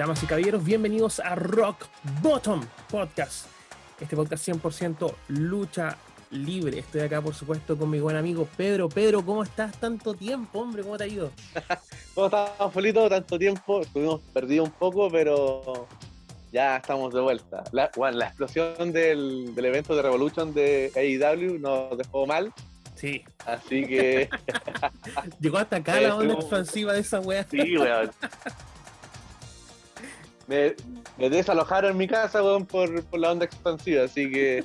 Damas y caballeros, bienvenidos a Rock Bottom Podcast. Este podcast 100% lucha libre. Estoy acá, por supuesto, con mi buen amigo Pedro. Pedro, ¿cómo estás? Tanto tiempo, hombre, ¿cómo te ha ido? ¿Cómo estás, Folito? Tanto tiempo, estuvimos perdidos un poco, pero ya estamos de vuelta. La, bueno, la explosión del, del, evento de Revolution de AEW nos dejó mal. Sí. Así que. Llegó hasta acá la onda expansiva de esa wea. Sí, weón. me, me, desalojaron en mi casa, weón, por, por, la onda expansiva. Así que.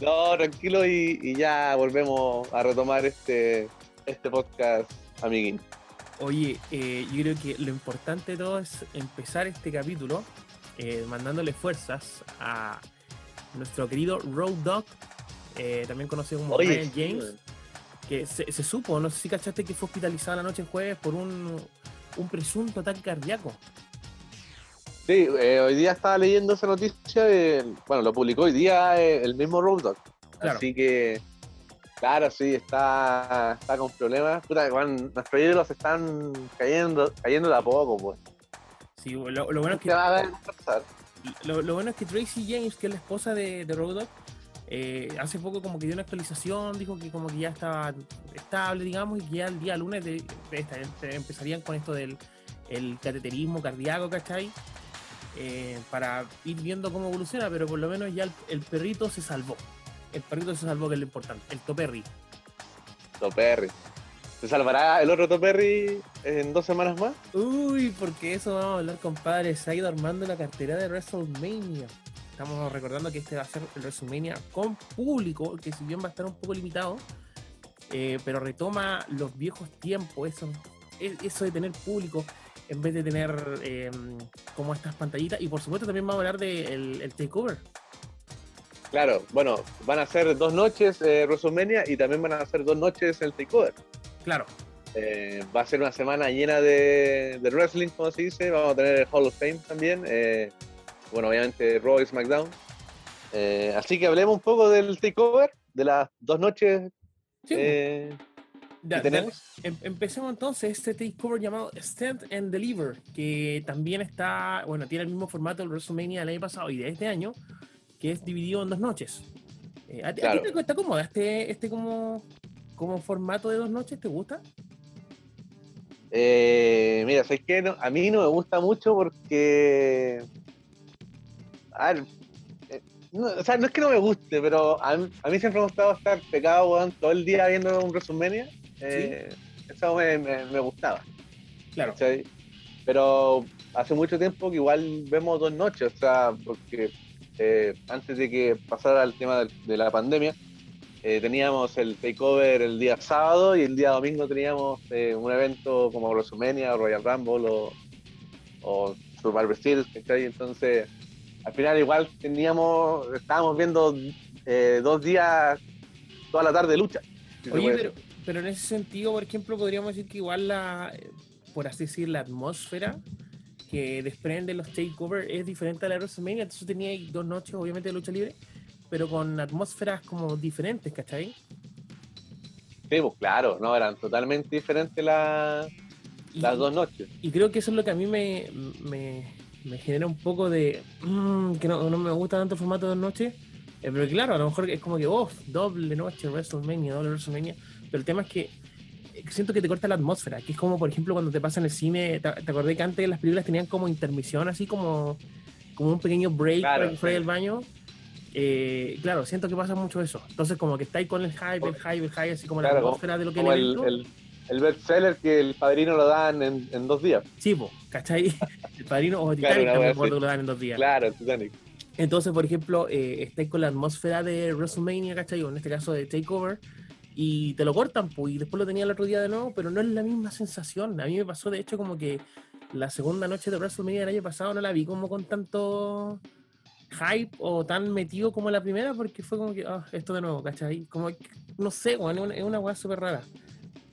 No, tranquilo y, y ya volvemos a retomar este, este podcast, amiguín. Oye, eh, yo creo que lo importante de todo es empezar este capítulo eh, mandándole fuerzas a nuestro querido Road Dog, eh, también conocido como Oye, Ryan James, que se, se, supo, no sé si cachaste que fue hospitalizado la noche jueves por un, un presunto ataque cardíaco. Sí, eh, hoy día estaba leyendo esa noticia, bueno, lo publicó hoy día eh, el mismo Road Dog. Claro. Así que, claro, sí, está, está con problemas. Puta, bueno, nuestros ídolos están cayendo, cayendo de a poco, pues. Sí, lo, lo, bueno es que, lo, lo, bueno es que Tracy James, que es la esposa de, de Road Dogg, eh, hace poco como que dio una actualización, dijo que como que ya estaba estable, digamos, y que ya el día lunes de, de, de, empezarían con esto del el cateterismo cardíaco, ¿cachai? Eh, para ir viendo cómo evoluciona, pero por lo menos ya el, el, perrito se salvó. El perrito se salvó, que es lo importante, el Toperry. Toperry. ¿Se salvará el otro Toperry en dos semanas más? Uy, porque eso vamos a hablar, compadre. Se ha ido armando la cartera de WrestleMania. Estamos recordando que este va a ser el WrestleMania con público, que si bien va a estar un poco limitado, eh, pero retoma los viejos tiempos, eso, eso de tener público en vez de tener eh, como estas pantallitas. Y por supuesto también vamos a hablar del de el takeover. Claro, bueno, van a ser dos noches eh, WrestleMania y también van a ser dos noches el takeover. Claro. Eh, va a ser una semana llena de, de, wrestling, como se dice. Vamos a tener el Hall of Fame también. Eh, bueno, obviamente Raw y SmackDown. Así que hablemos un poco del takeover, de las dos noches sí. Ya, que tenemos. Em, empecemos entonces este takeover llamado Stand and Deliver, que también está, bueno, tiene el mismo formato del WrestleMania del año pasado y de este año, que es dividido en dos noches. Eh, ¿a, Claro. ¿A ti te está cómoda este, este como, como formato de dos noches? ¿Te gusta? Eh, mira, ¿sabes qué? No, a mí no me gusta mucho porque. Eh, no, o sea, no es que no me guste, pero a mí, a mí siempre me ha gustado estar pegado weón, todo el día viendo un WrestleMania. Eh, Eso me, me, me, gustaba. Claro. ¿cachai? Pero hace mucho tiempo que igual vemos dos noches, o sea, porque eh, antes de que pasara el tema de, de la pandemia, eh, teníamos el takeover el día sábado y el día domingo teníamos eh, un evento como WrestleMania o Royal Rumble o, o Survivor Series, ¿cachai? Entonces, al final igual teníamos, estábamos viendo eh, dos días, toda la tarde lucha. Si Oye, pero, pero, en ese sentido, por ejemplo, podríamos decir que igual la, por así decir, la atmósfera que desprende los takeovers es diferente a la WrestleMania, entonces tenía dos noches, obviamente, de lucha libre, pero con atmósferas como diferentes, ¿cachai? Sí, pues claro, no, eran totalmente diferentes la, y, las dos noches. Y creo que eso es lo que a mí me, me, me genera un poco de mmm, que no, no, me gusta tanto el formato de dos noches. Eh, pero claro, a lo mejor es como que, oh, doble noche, WrestleMania, doble WrestleMania. Pero el tema es que siento que te corta la atmósfera, que es como, por ejemplo, cuando te pasa en el cine, ¿te, te acordé que antes las películas tenían como intermisión, así como, como un pequeño break claro, para fuera sí. del baño? Eh, claro, siento que pasa mucho eso. Entonces, como que estáis con el hype, el hype, el hype, así como claro, la atmósfera de lo que como el, el, el bestseller que el padrino lo dan en, en dos días. Sí, po, ¿cachai? El padrino o Titanic claro, también recuerdo que lo dan en dos días. Claro, el Titanic. Entonces, por ejemplo, eh, estáis con la atmósfera de WrestleMania, ¿cachai? O en este caso de Takeover, y te lo cortan, pues, y después lo tenía el otro día de nuevo, pero no es la misma sensación. A mí me pasó, de hecho, como que la segunda noche de WrestleMania del año pasado no la vi como con tanto hype o tan metido como la primera, porque fue como que, ah, esto de nuevo, ¿cachai? Como, no sé, bueno, es una weá súper rara.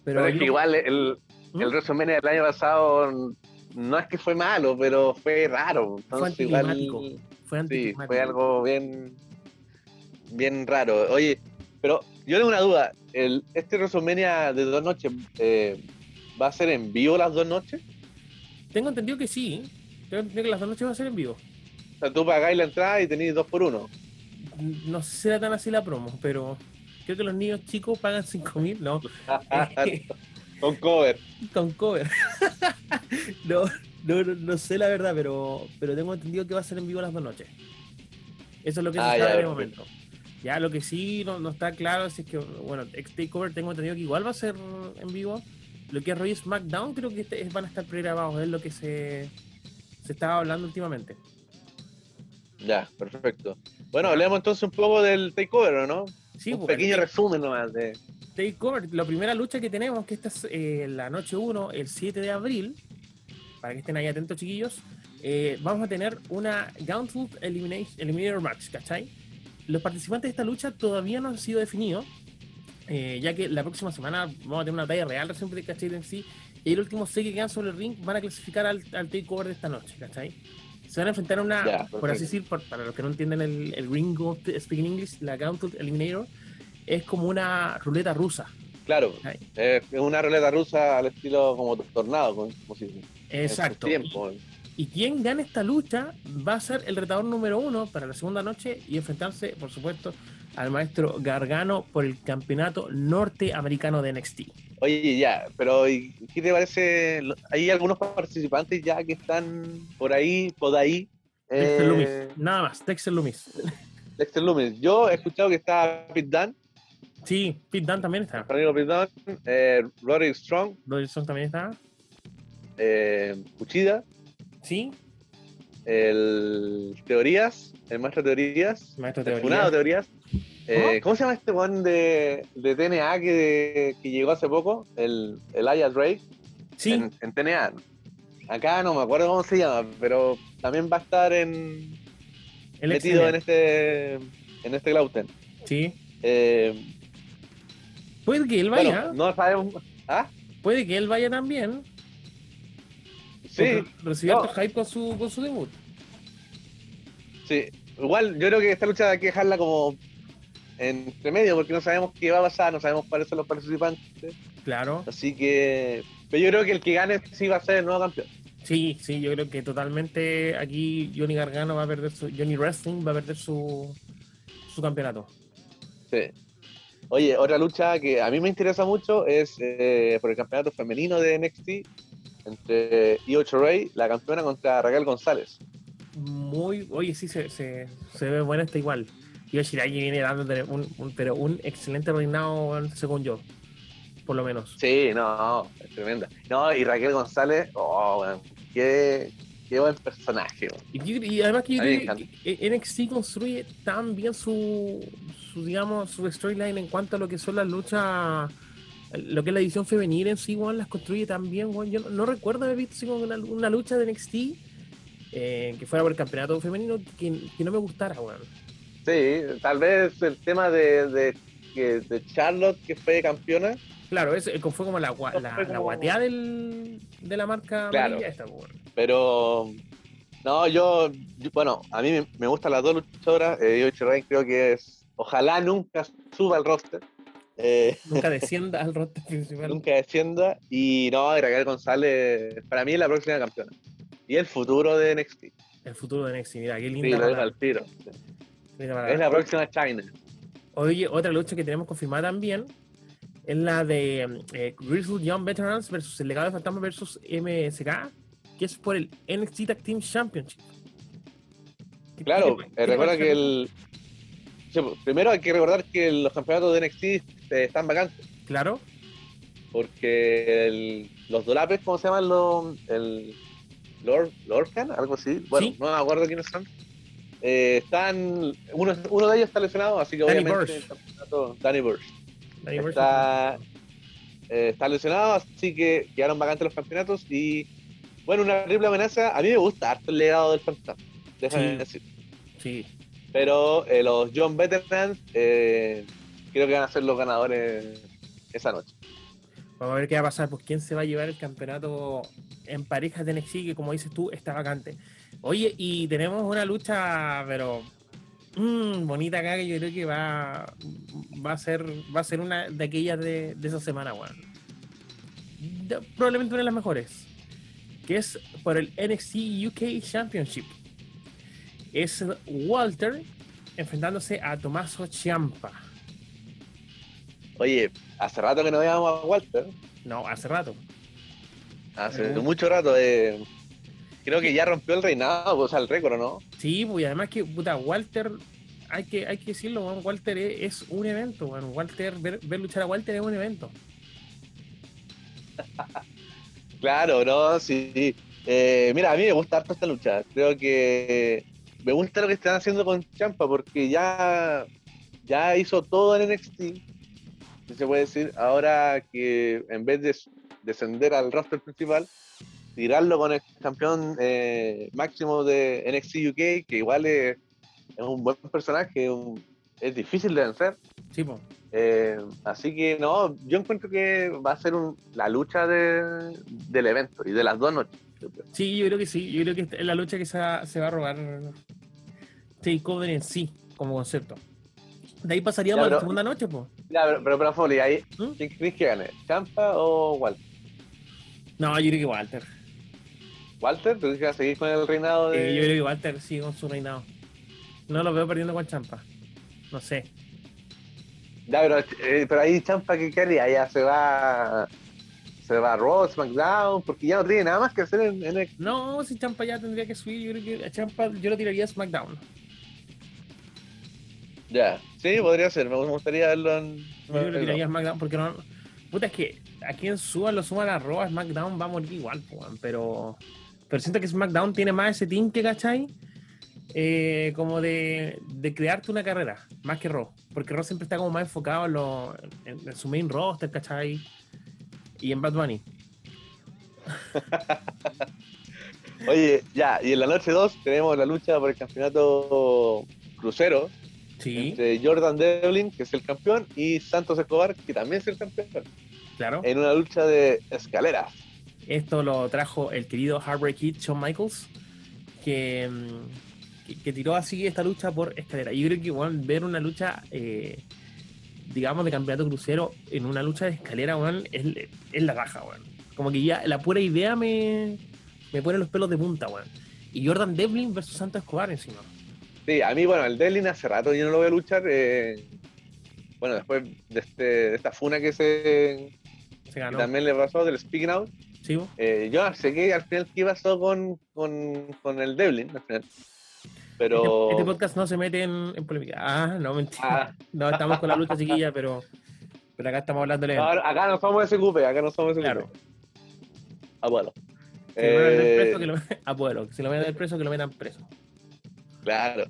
Pero, pero es que igual el, ¿Mm? el WrestleMania del año pasado no es que fue malo, pero fue raro. Entonces, fue igual, fue, sí, fue algo bien, bien raro. Oye, pero yo tengo una duda. El, ¿Este WrestleMania de dos noches eh, va a ser en vivo las dos noches? Tengo entendido que sí. Creo, que las dos noches van a ser en vivo. O sea, tú pagáis la entrada y tenéis dos por uno. No sé si será tan así la promo, pero creo que los niños chicos pagan 5 mil, no. Con cover. Con cover. no, no, no, sé la verdad, pero, pero tengo entendido que va a ser en vivo las dos noches. Eso es lo que se ah, sabe en el momento. Ya lo que sí no, está claro es que, bueno, Takeover tengo entendido que igual va a ser en vivo. Lo que es Roy SmackDown creo que este, van a estar pregrabados, es lo que se, se estaba hablando últimamente. Ya, perfecto. Bueno, hablemos entonces un poco del Takeover, ¿no? Sí, un pues, pequeño resumen nomás de... Takeover, la primera lucha que tenemos, que esta es eh, la noche 1, el 7 de abril, para que estén ahí atentos chiquillos, eh, vamos a tener una Gauntlet Eliminator Match, ¿cachai? Los participantes de esta lucha todavía no han sido definidos, eh, ya que la próxima semana vamos a tener una batalla real recién de ¿cachai? En sí, y el último seis que quedan sobre el ring van a clasificar al, takeover de esta noche, ¿cachai? Se van a enfrentar a una, por así decir, para los que no entienden el, el ring of speaking English, la Gauntlet Eliminator es como una ruleta rusa. Claro, es una ruleta rusa al estilo como tornado, como si Exacto. Tiempo. Y quien gane esta lucha va a ser el retador número uno para la segunda noche y enfrentarse, por supuesto, al maestro Gargano por el campeonato norteamericano de NXT. Oye, ya, pero ¿qué te parece? Hay algunos participantes ya que están por ahí, por ahí. Dexter eh, nada más, Dexter Lumis. Dexter Lumis. Yo he escuchado que está Pit Dan. Sí, Pit Dan también está. Pit Dan, eh, Roderick Strong. Roderick Strong también está. Eh, Uchida. Sí. El Teorías, el maestro Teorías. Maestro Teorías. Teorías. Eh, ¿Cómo se llama este one de, de TNA que, que, llegó hace poco? El, el Aya Drake. Sí. En, TNA. Acá no me acuerdo cómo se llama, pero también va a estar en. metido en este. En este Glauten. Sí. Eh, Puede que él vaya. no sabemos. ¿Ah? Puede que él vaya también. Sí. Recibió hype con su, con su debut. Sí. Igual, yo creo que esta lucha hay que dejarla como entre medio, porque no sabemos qué va a pasar, no sabemos cuáles son los participantes. Claro. Así que. Pero yo creo que el que gane sí va a ser el nuevo campeón. Sí, sí, yo creo que totalmente aquí Johnny Gargano va a perder su. Johnny Wrestling va a perder su, su campeonato. Sí. Oye, otra lucha que a mí me interesa mucho es eh, por el campeonato femenino de NXT entre Io Ray, la campeona, contra Raquel González. Muy, oye, sí, se, se, se ve buena esta igual. Io Shirai viene dando un, pero un excelente reinado, según yo, por lo menos. Sí, no, es tremenda. No, y Raquel González, oh, qué, qué buen personaje. Y, además que yo creo que NXT construye tan bien su, su digamos, su storyline en cuanto a lo que son las luchas lo que es la edición femenina en sí, Juan, las construye también, Juan. Yo no, recuerdo haber visto una, una, lucha de NXT eh, que fuera por el campeonato femenino que, no me gustara, Juan. Sí, tal vez el tema de, de, de Charlotte, que fue campeona. Claro, eso eh, fue como la, la, guateada del, de la marca claro, esta, Pero no, yo, bueno, a mí me, gustan las dos luchadoras. Eh, yo creo que es, ojalá nunca suba al roster eh, nunca descienda al roster principal. Nunca descienda. Y no, Raquel González, para mí es la próxima campeona. Y el futuro de NXT. El futuro de NXT, mira, qué linda. Sí, lo al tiro. Es la próxima China. Oye, otra lucha que tenemos confirmada también es la de eh, Grizzly Young Veterans versus el legado de fantasma versus MSK, que es por el NXT Tag Team Championship. Claro, eh, recuerda que el. Primero hay que recordar que los campeonatos de NXT este, están vacantes. Claro. Porque los dolapes, ¿cómo se llaman? Los, el Lord, Lordcan, algo así. Bueno, no me acuerdo quiénes son. Eh, están, uno, uno de ellos está lesionado, así que Danny obviamente Burst. Danny Burst. está, eh, está lesionado, así que quedaron vacantes los campeonatos y bueno, una triple amenaza. A mí me gusta harto el legado del fantasma. Déjame decir. Sí. Pero eh, los John Veterans eh, creo que van a ser los ganadores esa noche. Vamos a ver qué va a pasar, pues quién se va a llevar el campeonato en parejas de NXT, que como dices tú, está vacante. Oye, y tenemos una lucha, pero mmm, bonita acá, que yo creo que va, va a ser va a ser una de aquellas de, esa semana, weón. Probablemente una de las mejores. que es por el NXT UK Championship. Es Walter enfrentándose a Tomaso Ciampa. Oye, hace rato que no veíamos a Walter. No, hace rato. Hace mucho rato. Eh, creo que ya rompió el reinado, o sea, el récord, ¿no? Sí, pues además que, puta, Walter, hay que, hay que decirlo, Walter es, un evento, bueno, Walter, ver, luchar a Walter es un evento. claro, ¿no? Sí. Eh, mira, a mí me gusta harto esta lucha. Creo que me gusta lo que están haciendo con Champa porque ya, ya hizo todo en NXT. Si se puede decir, ahora que en vez de descender al roster principal, tirarlo con el campeón eh, máximo de NXT UK, que igual es, un buen personaje, es difícil de vencer. Sí, eh, así que no, yo encuentro que va a ser la lucha del evento y de las dos noches. Sí, yo creo que sí. Yo creo que es la lucha que se va, a robar Takeover en sí, como concepto. De ahí pasaríamos a la segunda noche, pues. Ya, pero, pero, pero Foley, ahí, ¿Mm? ¿quién crees que gane? ¿Champa o Walter? No, yo creo que Walter. ¿Walter? ¿Tú crees que va a seguir con el reinado de.? Eh, yo creo que Walter sigue con su reinado. No lo veo perdiendo con Champa. No sé. Ya, pero, eh, pero ahí Champa, ¿qué haría? Ya se va se va a Raw, SmackDown, porque ya no tiene nada más que hacer en, en el... No, si Champa ya tendría que subir, yo creo que a Champa yo lo tiraría a SmackDown. Ya, sí, podría ser, me gustaría verlo en... Yo lo tiraría a SmackDown, porque no... Puta, es que a quien suba, lo suban a Raw, a SmackDown va a morir igual, pero... Pero siento que SmackDown tiene más ese team que, ¿cachai? Eh, como de, de, crearte una carrera, más que Raw. Porque Raw siempre está como más enfocado en, lo, en su main roster, ¿cachai? Y en Bad Bunny. Oye, ya, y en la noche 2 tenemos la lucha por el campeonato crucero. Sí. Entre Jordan Devlin, que es el campeón, y Santos Escobar, que también es el campeón. Claro. En una lucha de escaleras. Esto lo trajo el querido Heartbreak Kid, Shawn Michaels, que, mm, que, tiró así esta lucha por escalera. Yo creo que igual ver una lucha eh, digamos, de campeonato crucero en una lucha de escalera, weón, es, la raja, weón. Como que ya la pura idea me, me pone los pelos de punta, weón. Y Jordan Devlin versus Santos Escobar encima. Sí, a mí, bueno, el Devlin hace rato yo no lo voy a luchar. Eh, bueno, después de, este, de esta funa que se, se ganó. también le pasó del Speaking Out. Sí, eh, yo sé que al final qué pasó con, con, con el Devlin, al final. Pero... Este, este, podcast no se mete en, polémica. Ah, no, mentira. Ah. No, estamos con la lucha chiquilla, pero, pero acá estamos hablando de... acá no somos ese cupe, acá no somos ese claro. Abuelo. Si eh... preso, que lo... Abuelo. Si lo meten preso, que lo metan preso. Claro.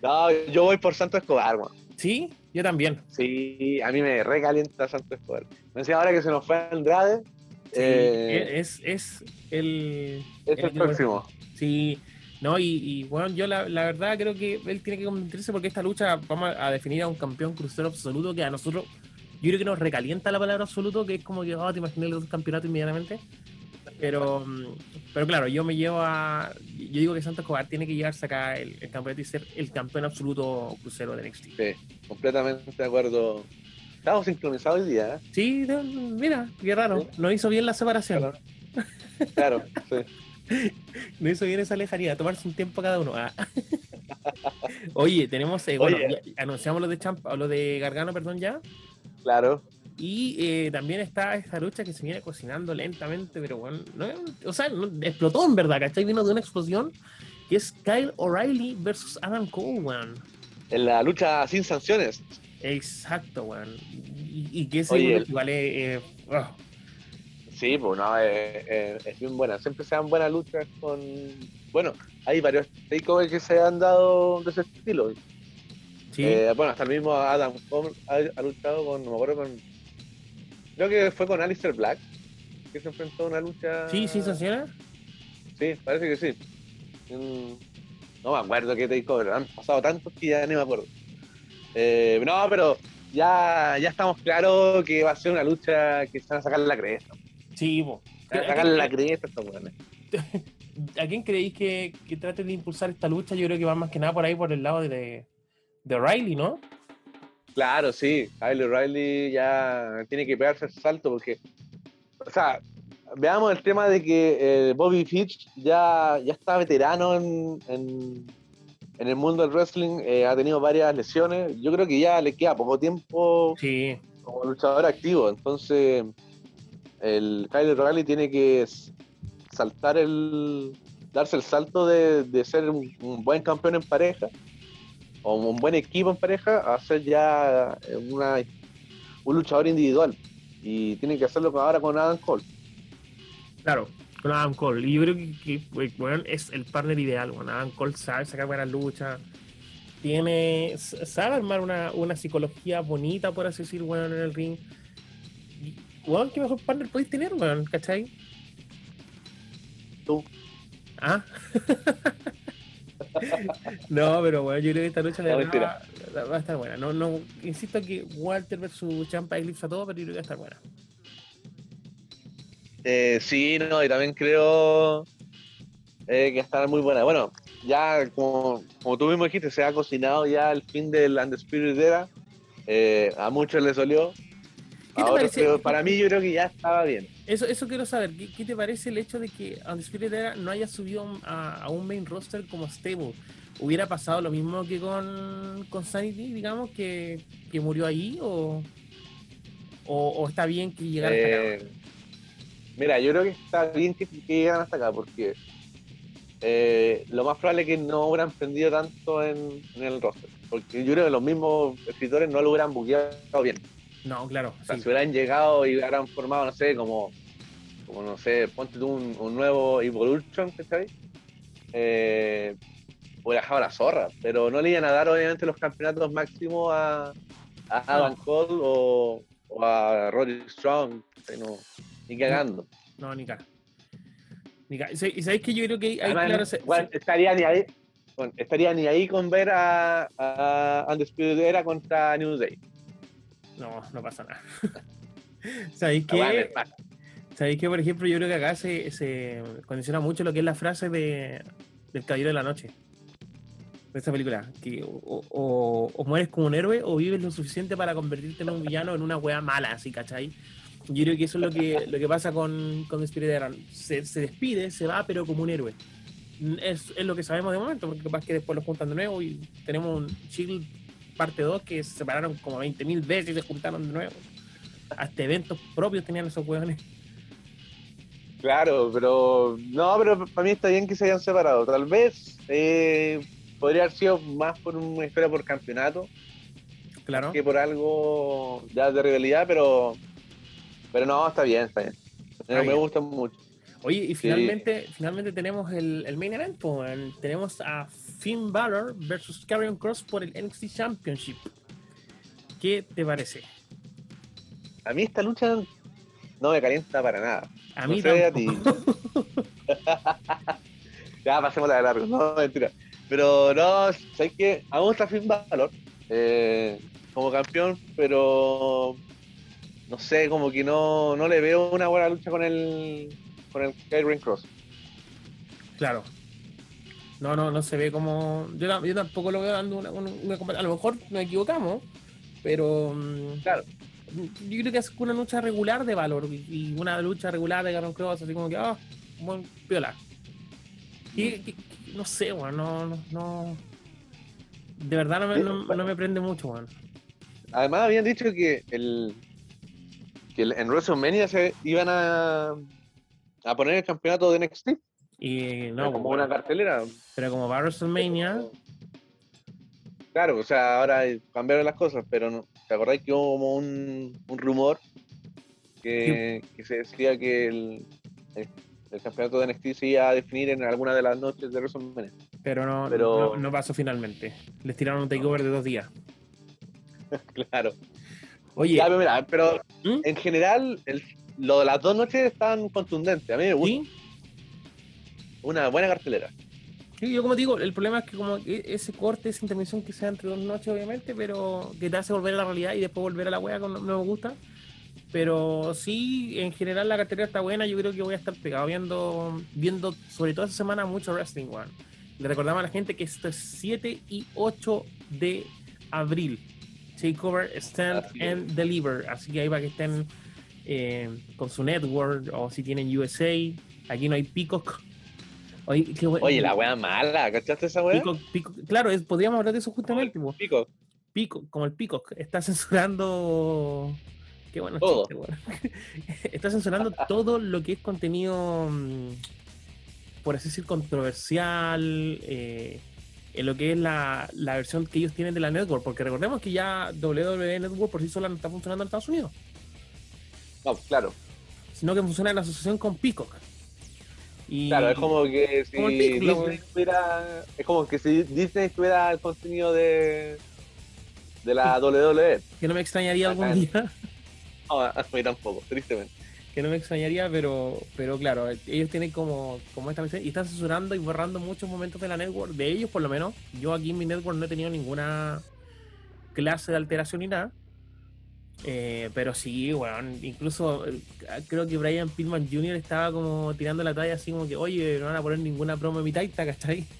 No, yo voy por Santo Escobar, man. ¿Sí? Yo también. Sí, a mí me recalienta Santo Escobar. Me decía ahora que se nos fue Andrade. Sí, eh... es, es el... Es el, el próximo. Sí, no, y, bueno, yo la, verdad creo que él tiene que convertirse porque esta lucha vamos a, definir a un campeón crucero absoluto que a nosotros, yo creo que nos recalienta la palabra absoluto, que es como que, oh, te imaginé el campeonato inmediatamente. Pero, pero claro, yo me llevo a. Yo digo que Santos Escobar tiene que llevarse acá el, campeonato y ser el campeón absoluto crucero de NXT. Sí, completamente de acuerdo. Estamos sincronizados hoy día, ¿eh? Sí, mira, qué raro. No hizo bien la separación. Claro, claro sí. No hizo bien esa lejanía, tomarse un tiempo cada uno. Ah. Oye, tenemos, eh, bueno, anunciamos lo de Champa, lo de Gargano, perdón, ya. Claro. Y eh, también está esta lucha que se viene cocinando lentamente, pero bueno, o sea, explotó en verdad, ¿cachai? Vino de una explosión, que es Kyle O'Reilly versus Adam Cole, weón. En la lucha sin sanciones. Exacto, weón. Y, que ese Oye, vale, eh, oh, Sí, pues no, es, bien buena. Siempre se dan buenas luchas con. Bueno, hay varios takeovers que se han dado de ese estilo. Sí. Eh, bueno, hasta el mismo Adam Cole ha, luchado con. No me acuerdo con. Creo que fue con Alistair Black, que se enfrentó a una lucha. Sí, sí, ¿se Sí, parece que sí. No me acuerdo qué takeover. Han pasado tantos que ya ni me acuerdo. Eh, no, pero ya, ya estamos claros que va a ser una lucha que se van a sacar la cresta. Sí, bo. la cresta ¿A quién creéis que, que trate de impulsar esta lucha? Yo creo que va más que nada por ahí, por el lado de, de Riley, ¿no? Claro, sí. Kyle Riley ya tiene que pegarse el salto porque, o sea, veamos el tema de que eh, Bobby Fitch ya, ya está veterano en, en, el mundo del wrestling, eh, ha tenido varias lesiones. Yo creo que ya le queda poco tiempo como luchador activo. Entonces, el Kyle O'Reilly tiene que saltar el. darse el salto de, ser un, buen campeón en pareja o un buen equipo en pareja a ser ya una, un luchador individual. Y tiene que hacerlo ahora con Adam Cole. Claro, con Adam Cole. Y yo creo que, bueno, es el partner ideal. Adam Cole sabe sacar buenas luchas. Tiene, sabe armar una, una psicología bonita, por así decir, bueno, en el ring. Bueno, ¿qué mejor partner podéis tener, weón? ¿Cachai? Tú. Ah. no, pero bueno, yo creo que esta lucha va, a estar buena. No, no, insisto que Walter versus Champa eclipsa todo, pero yo creo que va a estar buena. Eh, sí, no, y también creo eh, que va a estar muy buena. Bueno, ya como, como tú mismo dijiste, se ha cocinado ya el fin del Undisputed Era. Eh, a muchos les dolió. para mí yo creo que ya estaba bien. Eso, eso quiero saber. ¿Qué, te parece el hecho de que Undisputed Era no haya subido a, un main roster como stable? ¿Hubiera pasado lo mismo que con, con Sanity, digamos, que, murió ahí? ¿O, o, está bien que llegara hasta acá? Eh, mira, yo creo que está bien que, llegaran hasta acá porque eh, lo más probable es que no hubieran prendido tanto en, el roster. Porque yo creo que los mismos escritores no lo hubieran buqueado bien. No, claro. O sea, si hubieran llegado y hubieran formado, no sé, como como no sé, ponte tú un, nuevo Evolution, ¿sabes? Eh, hubiera dejado la zorra, pero no le iban a dar obviamente los campeonatos máximos a, a Adam Cole o, a Roddy Strong, ni cagando. No, ni cara. Y sabéis que yo creo que hay, Además, estaría ni ahí estaría ni ahí con ver a, a Undisputed Era contra New Day. No, no pasa nada. ¿Sabéis que ¿Sabéis que, por ejemplo, yo creo que acá se, se, condiciona mucho lo que es la frase de, del Caballero de la Noche? De esta película. Que o, o, mueres como un héroe o vives lo suficiente para convertirte en un villano en una wea mala, así, ¿cachai? Yo creo que eso es lo que, lo que pasa con, con Spirit se, se despide, se va, pero como un héroe. Es, es, lo que sabemos de momento, porque capaz que después lo juntan de nuevo y tenemos un Shield parte 2 que se separaron como 20.000 veces y se juntaron de nuevo. Hasta eventos propios tenían esos weones. Claro, pero no, pero para mí está bien que se hayan separado. Tal vez eh, podría haber sido más por una historia por campeonato, claro, que por algo ya de rivalidad, pero pero no, está bien, está bien. me gusta mucho. Oye, y finalmente, finalmente tenemos el, el main event, pues, tenemos a Finn Balor versus Karrion Cross por el NXT Championship. ¿Qué te parece? A mí esta lucha no me calienta para nada. A mí no ya, pasemos la de largo. No, mentira. Pero no, sé que a mí Finn Balor eh, como campeón, pero no sé, como que no, no le veo una buena lucha con el con el Kyrie Cross. Claro. No, no, no se ve como. Yo, yo tampoco lo veo dando una, una, A lo mejor nos equivocamos, pero. Mm, claro yo creo que es una lucha regular de valor y una lucha regular de Garon Cross, así como que, ah, buen piola. Y, no sé, weón, no, no, De verdad no me, no, me prende mucho, weón. Además habían dicho que el que en WrestleMania se iban a, a poner el campeonato de NXT. Y no, como una cartelera. Pero como va a WrestleMania, Claro, o sea, ahora cambiaron las cosas, pero no, ¿te acordáis que hubo como un, rumor que, se decía que el, el, campeonato de NXT se iba a definir en alguna de las noches de WrestleMania? Pero no, pero no, pasó finalmente. Les tiraron un takeover de dos días. claro. Oye. pero, ¿Mm? en general, lo de las dos noches están contundentes. A mí me gusta. Una buena cartelera yo como digo, el problema es que como e, ese corte, esa intervención que sea entre dos noches, obviamente, pero que te hace volver a la realidad y después volver a la wea no, no me gusta. Pero sí, en general la cartera está buena. Yo creo que voy a estar pegado viendo, viendo sobre todo esta semana mucho wrestling, one. Le recordamos a la gente que esto es 7 y 8 de abril. Takeover, Stand and Deliver. Así que ahí para que estén eh, con su network, o si tienen USA. Aquí no hay Peacock. Oye, la wea mala, ¿cachaste esa wea? claro, podríamos hablar de eso justamente. Peacock. Peacock, como el Peacock, está censurando. Qué bueno, todo. está censurando todo lo que es contenido, mm, por así decir, controversial. Eh, en lo que es la, la, versión que ellos tienen de la network, porque recordemos que ya WWE Network por sí sola no está funcionando en Estados Unidos. No, claro. Sino que funciona en asociación con Peacock. Y... Claro, es como que si Disney tuviera, es como que si Disney tuviera el contenido de de la WWE. Que no me extrañaría algún día. No, a mí tampoco, tristemente que no me extrañaría, pero, pero claro, ellos tienen como, como esta misión y están censurando y borrando muchos momentos de la network, de ellos por lo menos. Yo aquí en mi network no he tenido ninguna clase de alteración ni nada. Eh, pero sí, bueno, incluso eh, creo que Brian Pillman Jr. estaba como tirando la talla así como que, oye, no van a poner ninguna promo en mi taita, ¿cachai?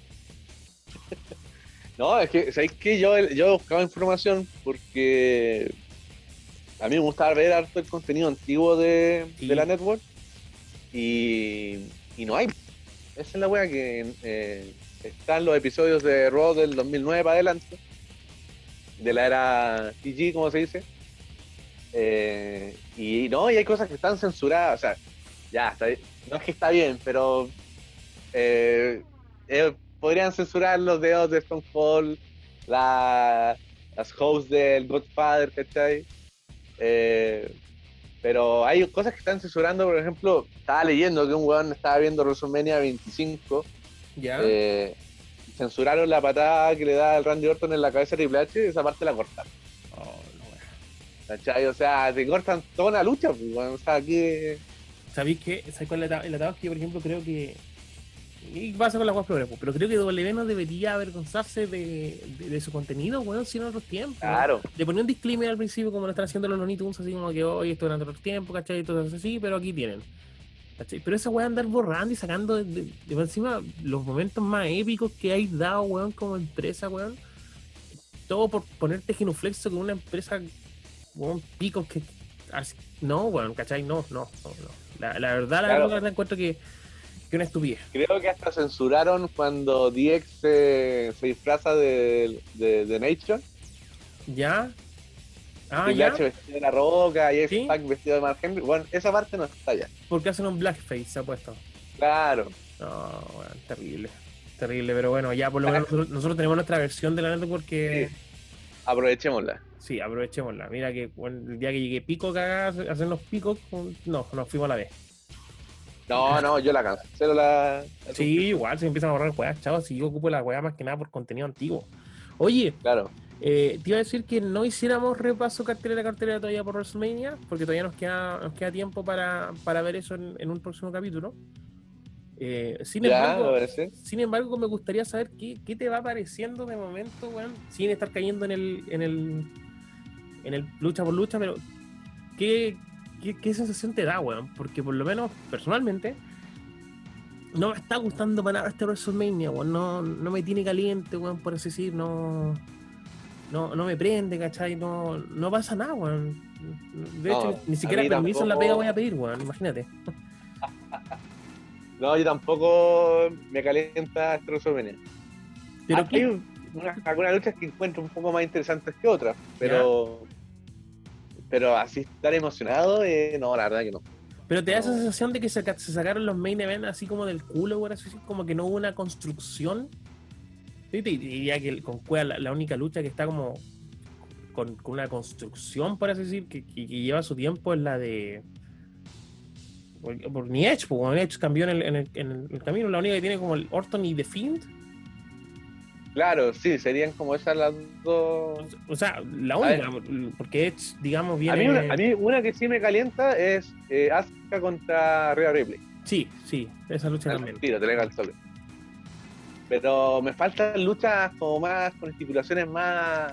No, es que, ¿sabéis que Yo, yo buscaba información porque a mí me gusta ver harto el contenido antiguo de, la network y, no hay. Esa es la wea que eh, están los episodios de Raw del 2009 para adelante, de la era TG, como se dice. Eh, y no, y hay cosas que están censuradas, o sea, ya, está, no es que está bien, pero eh, podrían censurar los dedos de Stone Cold, la, las hosts del Godfather, ¿cachai? Eh, pero hay cosas que están censurando, por ejemplo, estaba leyendo que un weón estaba viendo WrestleMania 25. Ya. Eh, censuraron la patada que le da el Randy Orton en la cabeza de Triple H y esa parte la cortaron. O sea, te cortan toda la lucha, pues, o sea, aquí. ¿Sabéis qué? ¿Sabéis cuál es el atado? Que yo, por ejemplo, creo que y pasa con la Guas Progreso, pero creo que W no debería avergonzarse de, de, su contenido, weón, si en otros tiempos. Claro. Le ponía un disclaimer al principio, como lo están haciendo los Looney así como que hoy esto durante otros tiempos, ¿cachai? Entonces así, pero aquí tienen. ¿cachai? Pero esa weá andar borrando y sacando de, encima los momentos más épicos que hay dado, weón, como empresa, weón. Todo por ponerte genuflexo con una empresa, weón, picos que. no, weón, ¿cachai? No, no, no. La, la verdad, la verdad, encuentro que que una estupidez. Creo que hasta censuraron cuando DX se, se disfraza de, de, de Nature. ¿Ya? Ah, ya. vestido de la roca y x vestido de Mark Henry. Bueno, esa parte no está ya. Porque hacen un blackface, se ha puesto. Claro. No, bueno, terrible. Terrible, pero bueno, ya por lo menos nosotros, tenemos nuestra versión de la network porque. Sí. Aprovechémosla. Sí, aprovechémosla. Mira que el día que llegué pico cagadas, hacen los picos, no, nos fuimos a la vez. No, no, yo la cancelo la. sí, igual se empiezan a borrar weas, chavos. Si yo ocupo la wea más que nada por contenido antiguo. Oye, claro. Eh, te iba a decir que no hiciéramos repaso cartelera cartelera todavía por WrestleMania, porque todavía nos queda, nos queda tiempo para, ver eso en, un próximo capítulo. Eh, sin, embargo, sin embargo, me gustaría saber qué, qué, te va pareciendo de momento, weón, sin estar cayendo en el, en el en el lucha por lucha, pero ¿qué, ¿qué, sensación te da, weón? Porque por lo menos, personalmente, no me está gustando para nada este WrestleMania, weón. No, no me tiene caliente, weón, por así decir, no. No, no me prende, ¿cachai? No, no pasa nada, weón. De hecho, ni siquiera permiso en la pega voy a pedir, weón, imagínate. No, yo tampoco me calienta WrestleMania. Pero Aquí hay algunas luchas que encuentro un poco más interesantes que otras, pero. Pero así estar emocionado, eh, no, la verdad que no. Pero te da esa sensación de que se, sacaron los main events así como del culo, así como que no hubo una construcción. Te diría que con Cueva la, única lucha que está como con, una construcción, por así decir, que, lleva su tiempo es la de. Por, ni Edge, porque Edge cambió en el, en, el, camino, la única que tiene como el Orton y The Fiend Claro, sí, serían como esas las dos. O sea, la única, porque Edge, digamos, viene. A mí, una, a mí una que sí me calienta es eh, Asuka contra Rhea Ripley. Sí, sí, esa lucha también. Tiro, te el. Pero me faltan luchas como más con estipulaciones más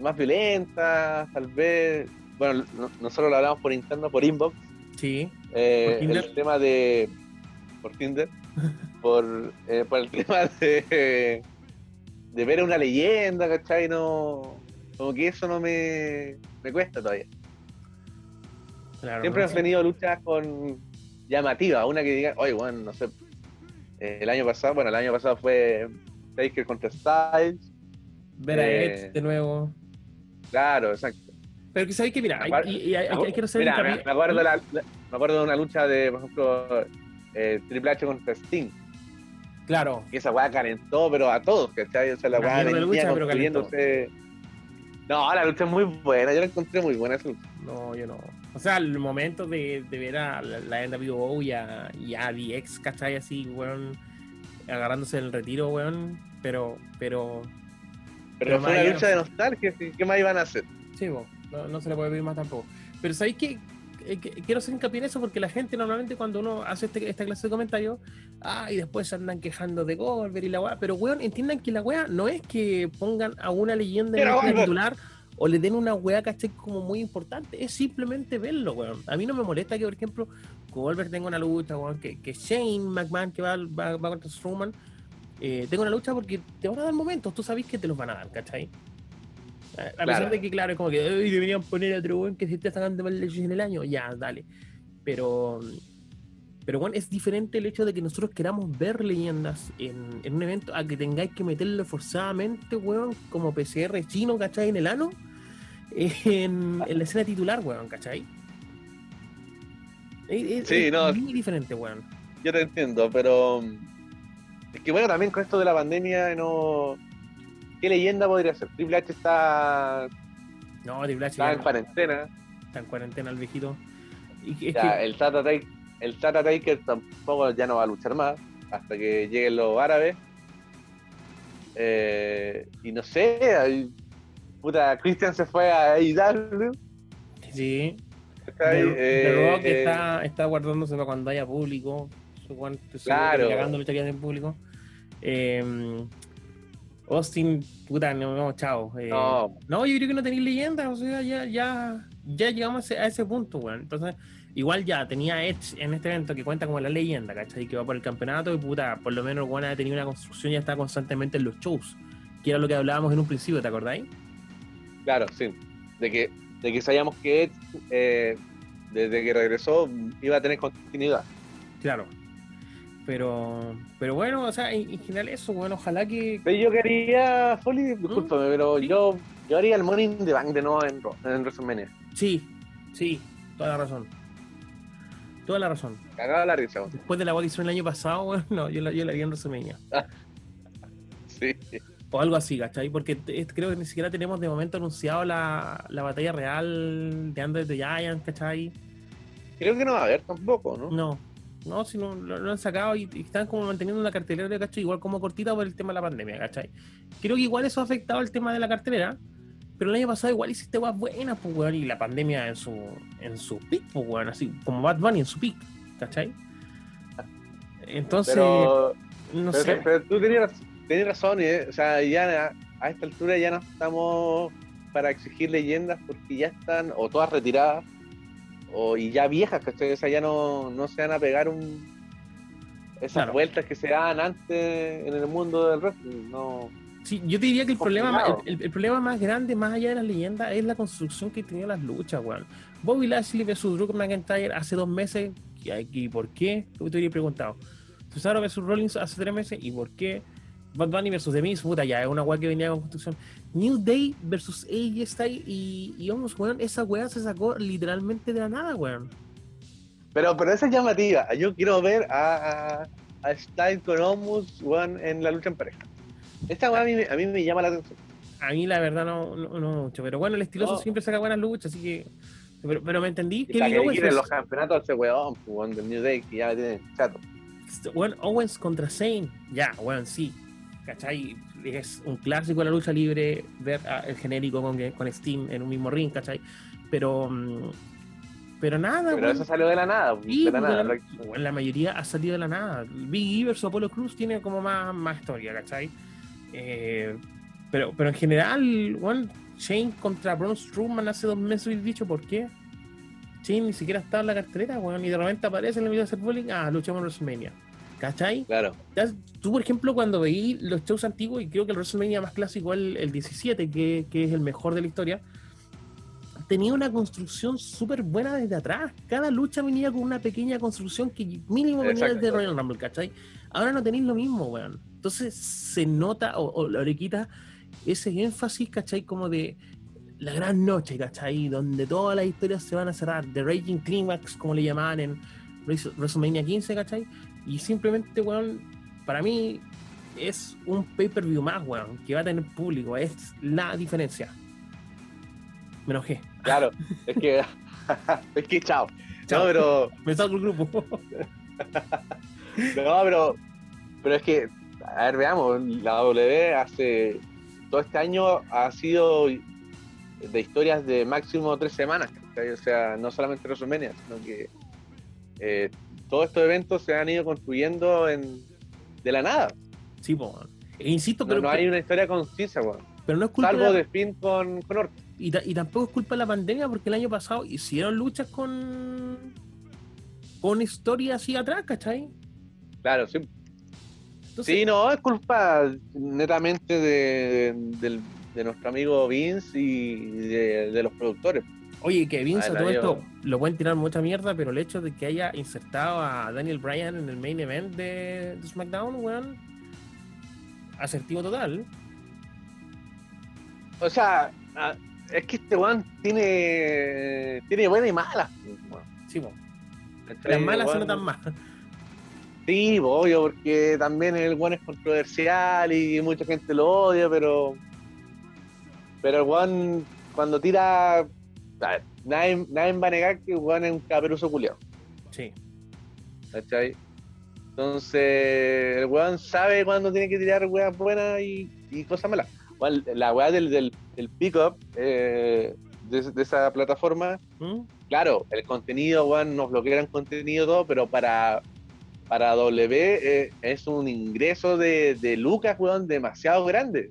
más violentas, tal vez. Bueno, nosotros lo hablamos por interno, por inbox. Sí. Eh, el tema de. por Tinder. por, eh, por el tema de, de ver una leyenda, ¿cachai? No, como que eso no me, me cuesta todavía. Siempre han tenido luchas con llamativas, una que digan, oye, bueno, no sé, el año pasado, bueno, el año pasado fue Taker contra Styles. Ver a eh, de nuevo. Claro, exacto. Pero que sabéis que, mira, hay, hay, hay, que mira, me, me, acuerdo la, me acuerdo de una lucha de, por ejemplo, eh, Triple H contra Sting. Claro. Y esa weá calentó, pero a todos, ¿cachai? O sea, la weá venía construyéndose. No, la lucha es muy buena, yo la encontré muy buena esa lucha. No, yo no. O sea, el momento de, de ver a la, la NWO y a, y a DX, ¿cachai? Así, weón, agarrándose el retiro, weón. Pero, pero. Pero, fue una lucha de nostalgia, ¿qué más iban a hacer? Sí, no, no, se le puede pedir más tampoco. Pero ¿sabéis que eh, quiero hacer hincapié en eso porque la gente normalmente cuando uno hace este, esta clase de comentarios, ah, y después se andan quejando de Goldberg y la weá, pero weón, entiendan que la weá no es que pongan a una leyenda en el titular o le den una weá, caché Como muy importante, es simplemente verlo, weón. A mí no me molesta que, por ejemplo, Goldberg tenga una lucha, weón, que, que Shane McMahon que va, va, va contra Strowman, eh, tenga una lucha porque te van a dar momentos, tú sabes que te los van a dar, ¿cachai? A pesar de que, claro, es como que deberían poner a otro que se está sacando mal leyes en el año, ya, dale. Pero, pero bueno, es diferente el hecho de que nosotros queramos ver leyendas en, en un evento a que tengáis que meterlo forzadamente, weón, como PCR chino, ¿cachai? En el ano, en, en la escena titular, weón, ¿cachai? Es, sí, no. muy diferente, weón. Yo te entiendo, pero es que bueno, también con esto de la pandemia no ¿Qué leyenda podría ser? Triple H está. No, Triple H. Está en cuarentena. Está en cuarentena el viejito. Y el, Tata Taker, el Tata Taker tampoco ya no va a luchar más hasta que lleguen los árabes. Eh, y no sé, puta, Christian se fue a AEW. Sí. Está ahí, eh, Rock eh, está, está guardándose para cuando haya público. Claro. Cagando lucharías en público. Eh, Austin, puta, no, chao. Eh, no. yo creo que no tenéis leyenda, o sea, ya, ya, ya llegamos a ese, punto, weón. Entonces, igual ya tenía Edge en este evento que cuenta como la leyenda, ¿cachai? Que va por el campeonato y puta, por lo menos, bueno, ha tenido una construcción y está constantemente en los shows, que era lo que hablábamos en un principio, ¿te acordáis? Claro, sí. De que, de que sabíamos que Edge, eh, desde que regresó, iba a tener continuidad. Claro, pero, pero bueno, o sea, en, general eso, bueno, ojalá que. Pero yo quería, Foley, ¿Mm? discúlpame, pero yo, yo haría el Morning the Bank de nuevo en, en WrestleMania. Sí, sí, toda la razón. Toda la razón. Cagaba la risa. Después de la que el año pasado, bueno, no, yo la, yo la haría en WrestleMania. sí. O algo así, ¿cachai? Porque creo que ni siquiera tenemos de momento anunciado la, la batalla real de Under the Giant, ¿cachai? Creo que no va a haber tampoco, ¿no? No, no, si no lo, han sacado y, están como manteniendo una cartelera, ¿cachai? Igual como cortita por el tema de la pandemia, ¿cachai? Creo que igual eso ha afectado el tema de la cartelera, pero el año pasado igual hiciste guas buenas, pues, weón, y la pandemia en su, en su pick, pues, weón, así como Bad Bunny en su pick, ¿cachai? Entonces, no sé. Pero tú tenías, razón, ¿eh? o sea, ya a esta altura ya no estamos para exigir leyendas porque ya están o todas retiradas o, y ya viejas, ¿cachai? O sea, ya no, no se van a pegar un, esas vueltas que se dan antes en el mundo del wrestling. No, sí, yo te diría que el problema, más, el, problema más grande, más allá de las leyendas, es la construcción que tenía las luchas, weón. Bobby Lashley versus Drew McIntyre hace dos meses, ¿y por qué? Yo te hubiera preguntado. Cesaro versus Rollins hace tres meses, ¿y por qué? Bad Bunny versus The Miz, puta, ya es una weá que venía con construcción. New Day versus AJ Styles y, y vamos, weón, esa weá se sacó literalmente de la nada, weón. Pero, pero esa es llamativa. Yo quiero ver a, a, a Styles con Omus, weón, en la lucha en pareja. Esta weá a mí, a mí me llama la atención. A mí la verdad no, no, mucho, pero bueno, el estiloso siempre saca buenas luchas, así que... Pero, pero me entendí que... quieren los campeonatos ese weón, pues, weón, del New Day, que ya tiene chato. Weón, Owens contra Zane, ya, weón, sí. ¿Cachai? es un clásico de la lucha libre ver el genérico con, con Steam en un mismo ring, ¿cachai? Pero, mm, pero nada. Pero eso salió de la nada. de la, nada la, mayoría ha salido de la nada. Big E versus Apollo Cruz tiene como más, más historia, ¿cachai? Eh, pero, pero en general, bueno, Shane contra Braun Strowman hace dos meses y dicho por qué. Shane ni siquiera estaba en la cartelera, bueno, y de repente aparece en el video de hacer bullying, ah, luchamos en WrestleMania. ¿Cachai? Claro. Tú, por ejemplo, cuando veí los shows antiguos, y creo que el WrestleMania más clásico es el, 17, que, que, es el mejor de la historia, tenía una construcción súper buena desde atrás. Cada lucha venía con una pequeña construcción que mínimo venía desde Royal Rumble, ¿cachai? Ahora no tenéis lo mismo, weón. Entonces se nota o, o le quita ese énfasis, ¿cachai? Como de la gran noche, ¿cachai? Donde todas las historias se van a cerrar. The Raging Climax, como le llamaban en WrestleMania 15, ¿cachai? Y simplemente, weón, para mí es un pay-per-view más, weón, que va a tener público. Es la diferencia. Me enojé. Claro, es que. es que chao. chao. No, pero. Me salgo el grupo. no, pero. Pero es que. A ver, veamos. La W hace. Todo este año ha sido de historias de máximo tres semanas. O sea, no solamente WrestleMania, sino que eh, todos estos eventos se han ido construyendo en, de la nada. Sí, pues. insisto, pero. No hay una historia concisa, weón. Pero no es culpa. Salvo de, Spin con, con Y, y, tampoco es culpa de la pandemia, porque el año pasado hicieron luchas con. con historias así atrás, ¿cachai? Claro, sí. sí, no, es culpa netamente de, de, nuestro amigo Vince y de, los productores. Oye, que Vince a todo esto lo pueden tirar mucha mierda, pero el hecho de que haya insertado a Daniel Bryan en el main event de, de SmackDown, weón, asertivo total. O sea, es que este weón tiene, tiene buenas y malas. Sí, po. Las malas se notan más. Sí, obvio, porque también el weón es controversial y mucha gente lo odia, pero. Pero el weón, cuando tira. Nadie, nadie va a negar que weón es un caperuso culiado. Sí. ¿Cachai? Entonces, el weón sabe cuándo tiene que tirar weas buenas y, cosas malas. la wea del, del, pick-up eh, de, esa plataforma, ¿Mm? claro, el contenido, weón, nos bloquean contenido todo, pero para, para W eh, es un ingreso de, de lucas, weón, demasiado grande.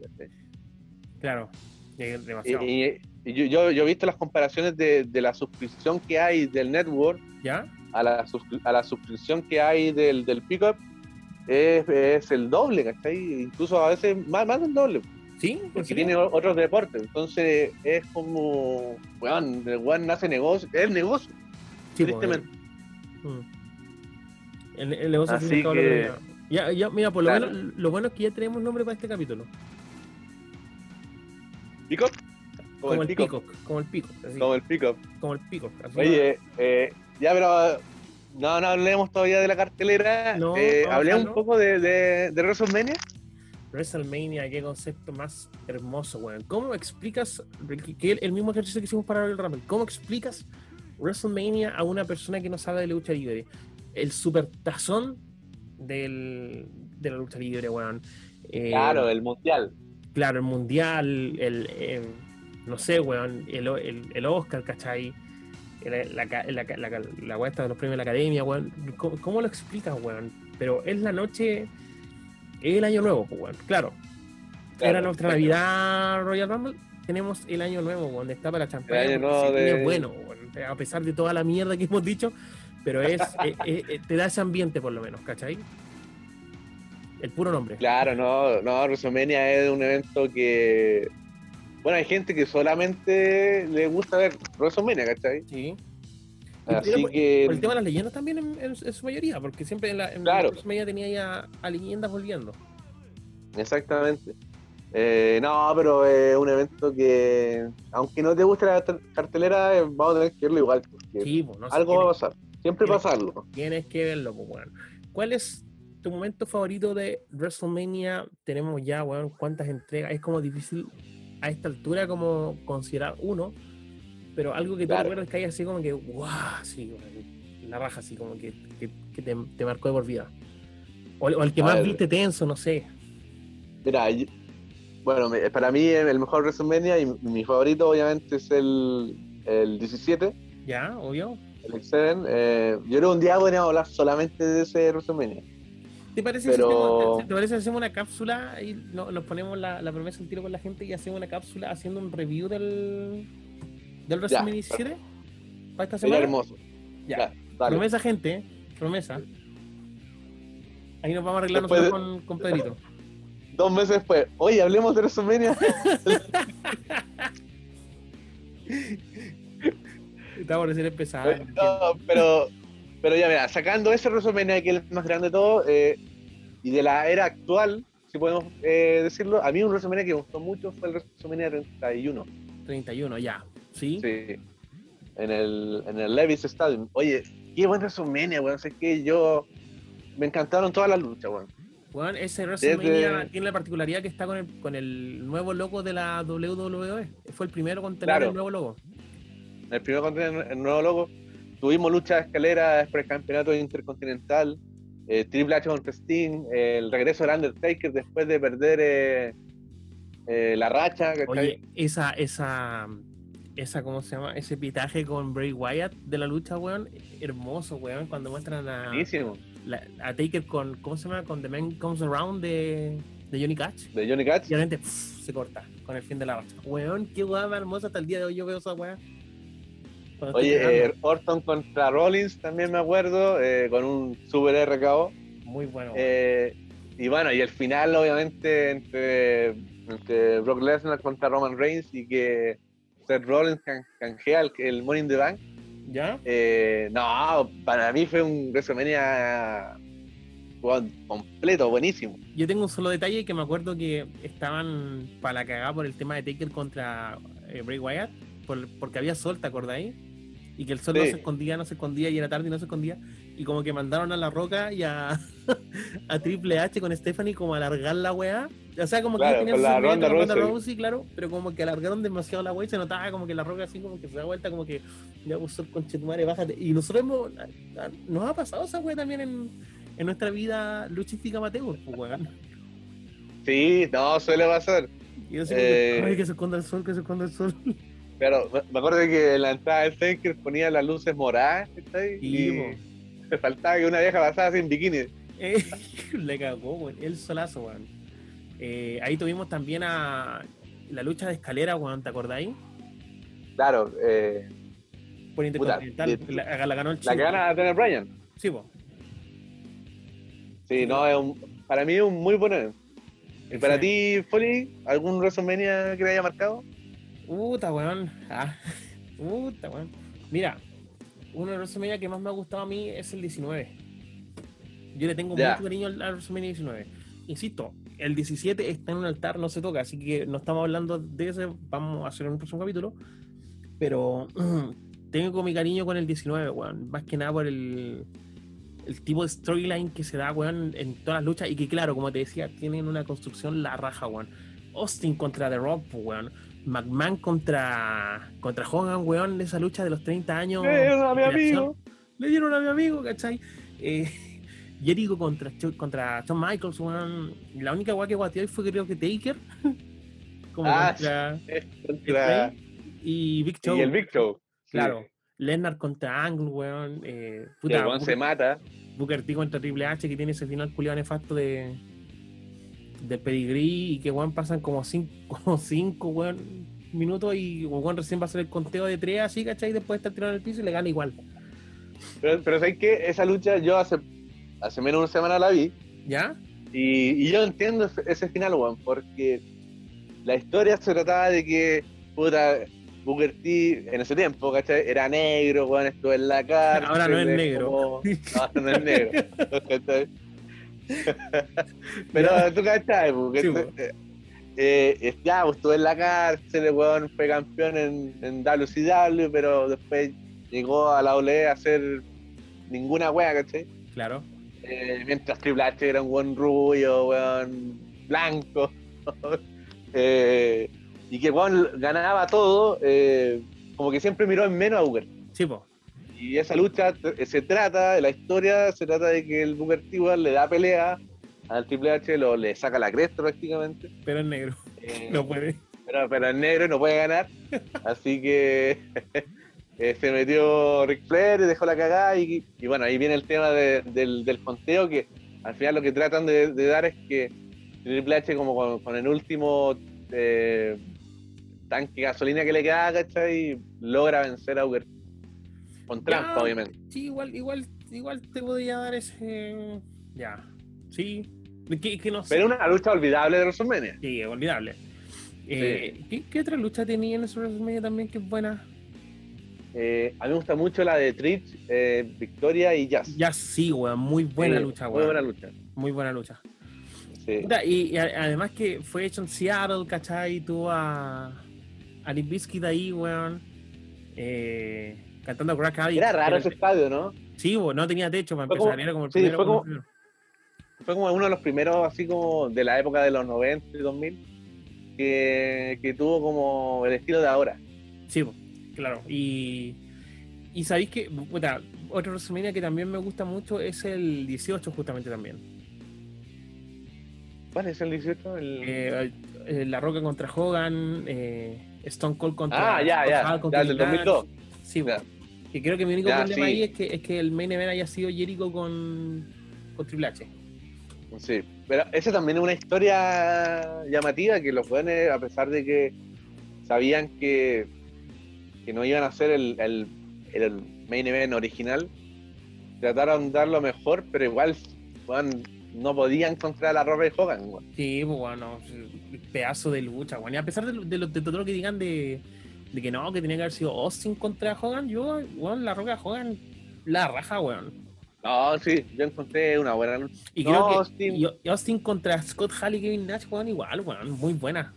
Claro, demasiado. Y, yo, yo, he visto las comparaciones de, de la suscripción que hay del network. ¿Ya? a la, a la suscripción que hay del, del pickup es, es el doble, ¿cachai? Incluso a veces más, más del doble. Sí, porque tiene otros deportes. Entonces es como, weón, el weón nace negocio, es el negocio. Sí, tristemente. El, el, negocio Así que... ya, ya, mira, por lo menos lo bueno es que ya tenemos nombre para este capítulo. ¿Pico? Como, el, pico. Como el pico. Como el pico. Como el pico. Oye, eh, ya, pero no, no hablemos todavía de la cartelera. eh, hablé un poco de, de, de, WrestleMania. WrestleMania, qué concepto más hermoso, weón. ¿Cómo explicas que el, mismo ejercicio que hicimos para el Rumble? ¿Cómo explicas WrestleMania a una persona que no sabe de lucha libre? El super tazón del, de la lucha libre, weón. Eh, claro, el mundial. Claro, el mundial, el, eh, no sé, weón, el, el, el Oscar, ¿cachai? la, la, la, la, de los premios de la academia, weón. ¿Cómo, lo explicas, weón? Pero es la noche, es el año nuevo, pues, weón. Claro. Era nuestra Navidad Royal Rumble. Tenemos el año nuevo, weón. Está para la champaña. Es bueno, A pesar de toda la mierda que hemos dicho, pero es, te da ese ambiente, por lo menos, ¿cachai? El puro nombre. Claro, no, no, WrestleMania es un evento que bueno, hay gente que solamente le gusta ver WrestleMania, ¿cachai? Sí. Así que... el tema de las leyendas también en, su mayoría, porque siempre en la en claro. WrestleMania tenía ya a leyendas volviendo. Exactamente. Eh, no, pero es un evento que, aunque no te guste la cartelera, eh, vamos a tener que verlo igual. Sí, pues, no algo va a pasar. Siempre pasa algo. Tienes que verlo, pues, bueno. ¿Cuál es tu momento favorito de WrestleMania? Tenemos ya, bueno, cuántas entregas. Es como difícil a esta altura como considerar uno, pero algo que tú recuerdas que hay así como que, wow, sí, la raja así como que, que, te, te, marcó de por vida. O, el que más viste tenso, no sé. Mira, bueno, para mí el mejor WrestleMania y mi favorito obviamente es el, el 17. Ya, obvio. El X7. Eh, yo creo que un día podríamos hablar solamente de ese WrestleMania. ¿Te parece, Pero... si, hacemos, hacemos una cápsula y nos ponemos la, promesa un tiro con la gente y hacemos una cápsula haciendo un review del, del WrestleMania 17? ¿Para esta semana? hermoso. Ya. promesa, gente. Promesa. Ahí nos vamos a arreglar nosotros con, con Pedrito. Dos meses después. Oye, hablemos de WrestleMania. Estamos recién empezando. pero, pero ya mira, sacando ese resumen que es el más grande de todo, eh, y de la era actual, si podemos eh, decirlo, a mí un resumen que me gustó mucho fue el resumen 31. 31, ya. ¿Sí? Sí. En el, en el Levis Stadium. Oye, qué buen resumen, weón. Es que yo. Me encantaron todas las luchas, weón. Bueno, ese WrestleMania tiene la particularidad que está con el, con el nuevo logo de la WWE. Fue el primero con tener el nuevo logo. El primero con tener el nuevo logo. Tuvimos lucha de escalera por el campeonato intercontinental. Eh, Triple H contra Sting. el regreso del Undertaker después de perder eh, eh, la racha. Oye, esa, esa, esa, ¿cómo se llama? Ese pitaje con Bray Wyatt de la lucha, weón. Hermoso, weón, cuando muestran a. Buenísimo a Taker con, ¿cómo se llama? Con The Man Comes Around de, de Johnny Cash. De Johnny Cash. Y realmente se corta con el fin de la racha. Weón, qué weón hermosa hasta el día de hoy yo veo esa weá. Oye, eh, Orton contra Rollins también me acuerdo, eh, con un super RKO. Muy bueno. Eh, y bueno, y el final obviamente entre, entre Brock Lesnar contra Roman Reigns y que Seth Rollins canjea el, el Money in the Bank ¿Ya? Eh, no, para mí fue un WrestleMania completo, buenísimo. Yo tengo un solo detalle que me acuerdo que estaban para la cagada por el tema de Taker contra Bray Wyatt, porque había sol, ¿te acordáis? Y que el sol no se escondía, no se escondía, y era tarde y no se escondía. Y como que mandaron a La Roca y a, a Triple H con Stephanie como a alargar la weá. O sea, como que tenían la ronda, ronda Rousey, claro, pero como que alargaron demasiado la weá y se notaba como que La Roca así como que se da vuelta, como que ya puso el conchetumare, bájate. Y nosotros hemos, nos ha pasado esa weá también en, en nuestra vida luchística amateur, pues weón. Sí, no, suele pasar. Y yo eh... ay, que se esconda el sol, que se esconda el sol. Pero me acuerdo que en la entrada del Taker ponía las luces moradas, Y, y me faltaba que una vieja pasara sin bikini. Eh, le cagó, weón. El solazo, weón. Eh, ahí tuvimos también a la lucha de escalera, weón, ¿te acordáis? Claro, eh. Por Intercontinental, la, la, ganó el chico. La que gana Daniel Bryan. Sí, po. Sí, no, es un, para mí es un muy buen evento. ¿Y para ti, Foley, algún WrestleMania que le haya marcado? Puta, weón. Ah, puta, weón. Mira, uno de los WrestleMania que más me ha gustado a mí es el 19. Yo le tengo mucho cariño al, WrestleMania 19. Insisto, el 17 está en un altar, no se toca, así que no estamos hablando de ese, vamos a hacer un próximo capítulo. Pero tengo mi cariño con el 19, weón. Más que nada por el, el tipo de storyline que se da, weón, en todas las luchas. Y que, claro, como te decía, tienen una construcción la raja, weón. Austin contra The Rock, weón. McMahon contra, contra Hogan, weón, esa lucha de los 30 años. Le dieron a mi amigo. Le dieron a mi amigo, ¿cachai? Eh, Jericho contra, contra Shawn Michaels, weón. La única weá que guateó hoy fue creo que Taker. Como ah, contra, y Big Show. Y el Big Show. Claro. Lennart contra Angle, weón. Eh, puta, se mata. Booker T contra Triple H que tiene ese final culiado nefasto de de pedigrí y que weón pasan como cinco, como cinco weón, minutos y weón recién va a hacer el conteo de tres así, ¿cachai? Y después está tirado en el piso y le gana igual. Pero, pero ¿sabes qué? Esa lucha yo hace, hace menos de una semana la vi. ¿Ya? Y, yo entiendo ese, final, weón, porque la historia se trataba de que, puta, Booker T en ese tiempo, ¿cachai? Era negro, weón, estuvo en la cárcel. Ahora no es negro. No, no es negro. Pero tú cachai, porque eh, eh, ya, pues, estuvo en la cárcel, el weón fue campeón en, en WCW, pero después llegó a la OLE a hacer ninguna wea, ¿cachai? Claro. Eh, mientras Triple H era un buen rubio, weón, blanco. y que weón ganaba todo, como que siempre miró en menos a Uber. Sí, pues. Y esa lucha se trata, de la historia, se trata de que el Booker T le da pelea al Triple H, lo, le saca la cresta prácticamente. Pero es negro, eh, no puede. Pero, pero es negro no puede ganar, así que eh, se metió Ric Flair y dejó la cagada y, bueno, ahí viene el tema del, del conteo que al final lo que tratan de, dar es que Triple H como con, el último eh, tanque gasolina que le queda, ¿cachai? Logra vencer a Booker con trampa, obviamente. Sí, igual, igual, igual te podría dar ese. Ya. Sí. Que, no sé. Pero una lucha olvidable de WrestleMania. Sí, olvidable. Eh, ¿qué, otra lucha tenía en ese WrestleMania también que es buena? Eh, a mí me gusta mucho la de Trish, eh, Victoria y Jazz. Jazz, sí, weón. Muy buena lucha, weón. Muy buena lucha. Muy buena lucha. Sí. Y, además que fue hecho en Seattle, ¿cachai? Tuvo a, a Limp Bizkit ahí, weón. Eh, cantando Crack Addict. Era raro ese estadio, ¿no? Sí, weón, no tenía techo para empezar. era como el primero. Fue como, fue como uno de los primeros, así como de la época de los 90 y 2000, que, que tuvo como el estilo de ahora. Sí, claro. Y, y sabéis que, puta, otro WrestleMania que también me gusta mucho es el 18, justamente también. ¿Cuál es el 18? Eh, la Roca contra Hogan, eh, Stone Cold contra. Ah, ya, ya. ya el del 2002. Sí, ya. Y creo que mi único problema ahí es que, es que el main event haya sido Jericho con, con Triple H. Sí, pero esa también es una historia llamativa que los jóvenes, a pesar de que sabían que que no iban a ser el, el, el main event original, trataron de dar lo mejor, pero igual no podían encontrar la ropa de Hogan. Sí, pues bueno, pedazo de lucha, bueno. Y a pesar de, de, de, todo lo que digan de, de, que no, que tenía que haber sido Austin contra Hogan, yo, bueno, la roca Hogan la raja, weón. No, sí, yo encontré una buena. Y creo que Austin... Austin contra Scott Hall y Kevin Nash, weón, igual, weón, muy buena.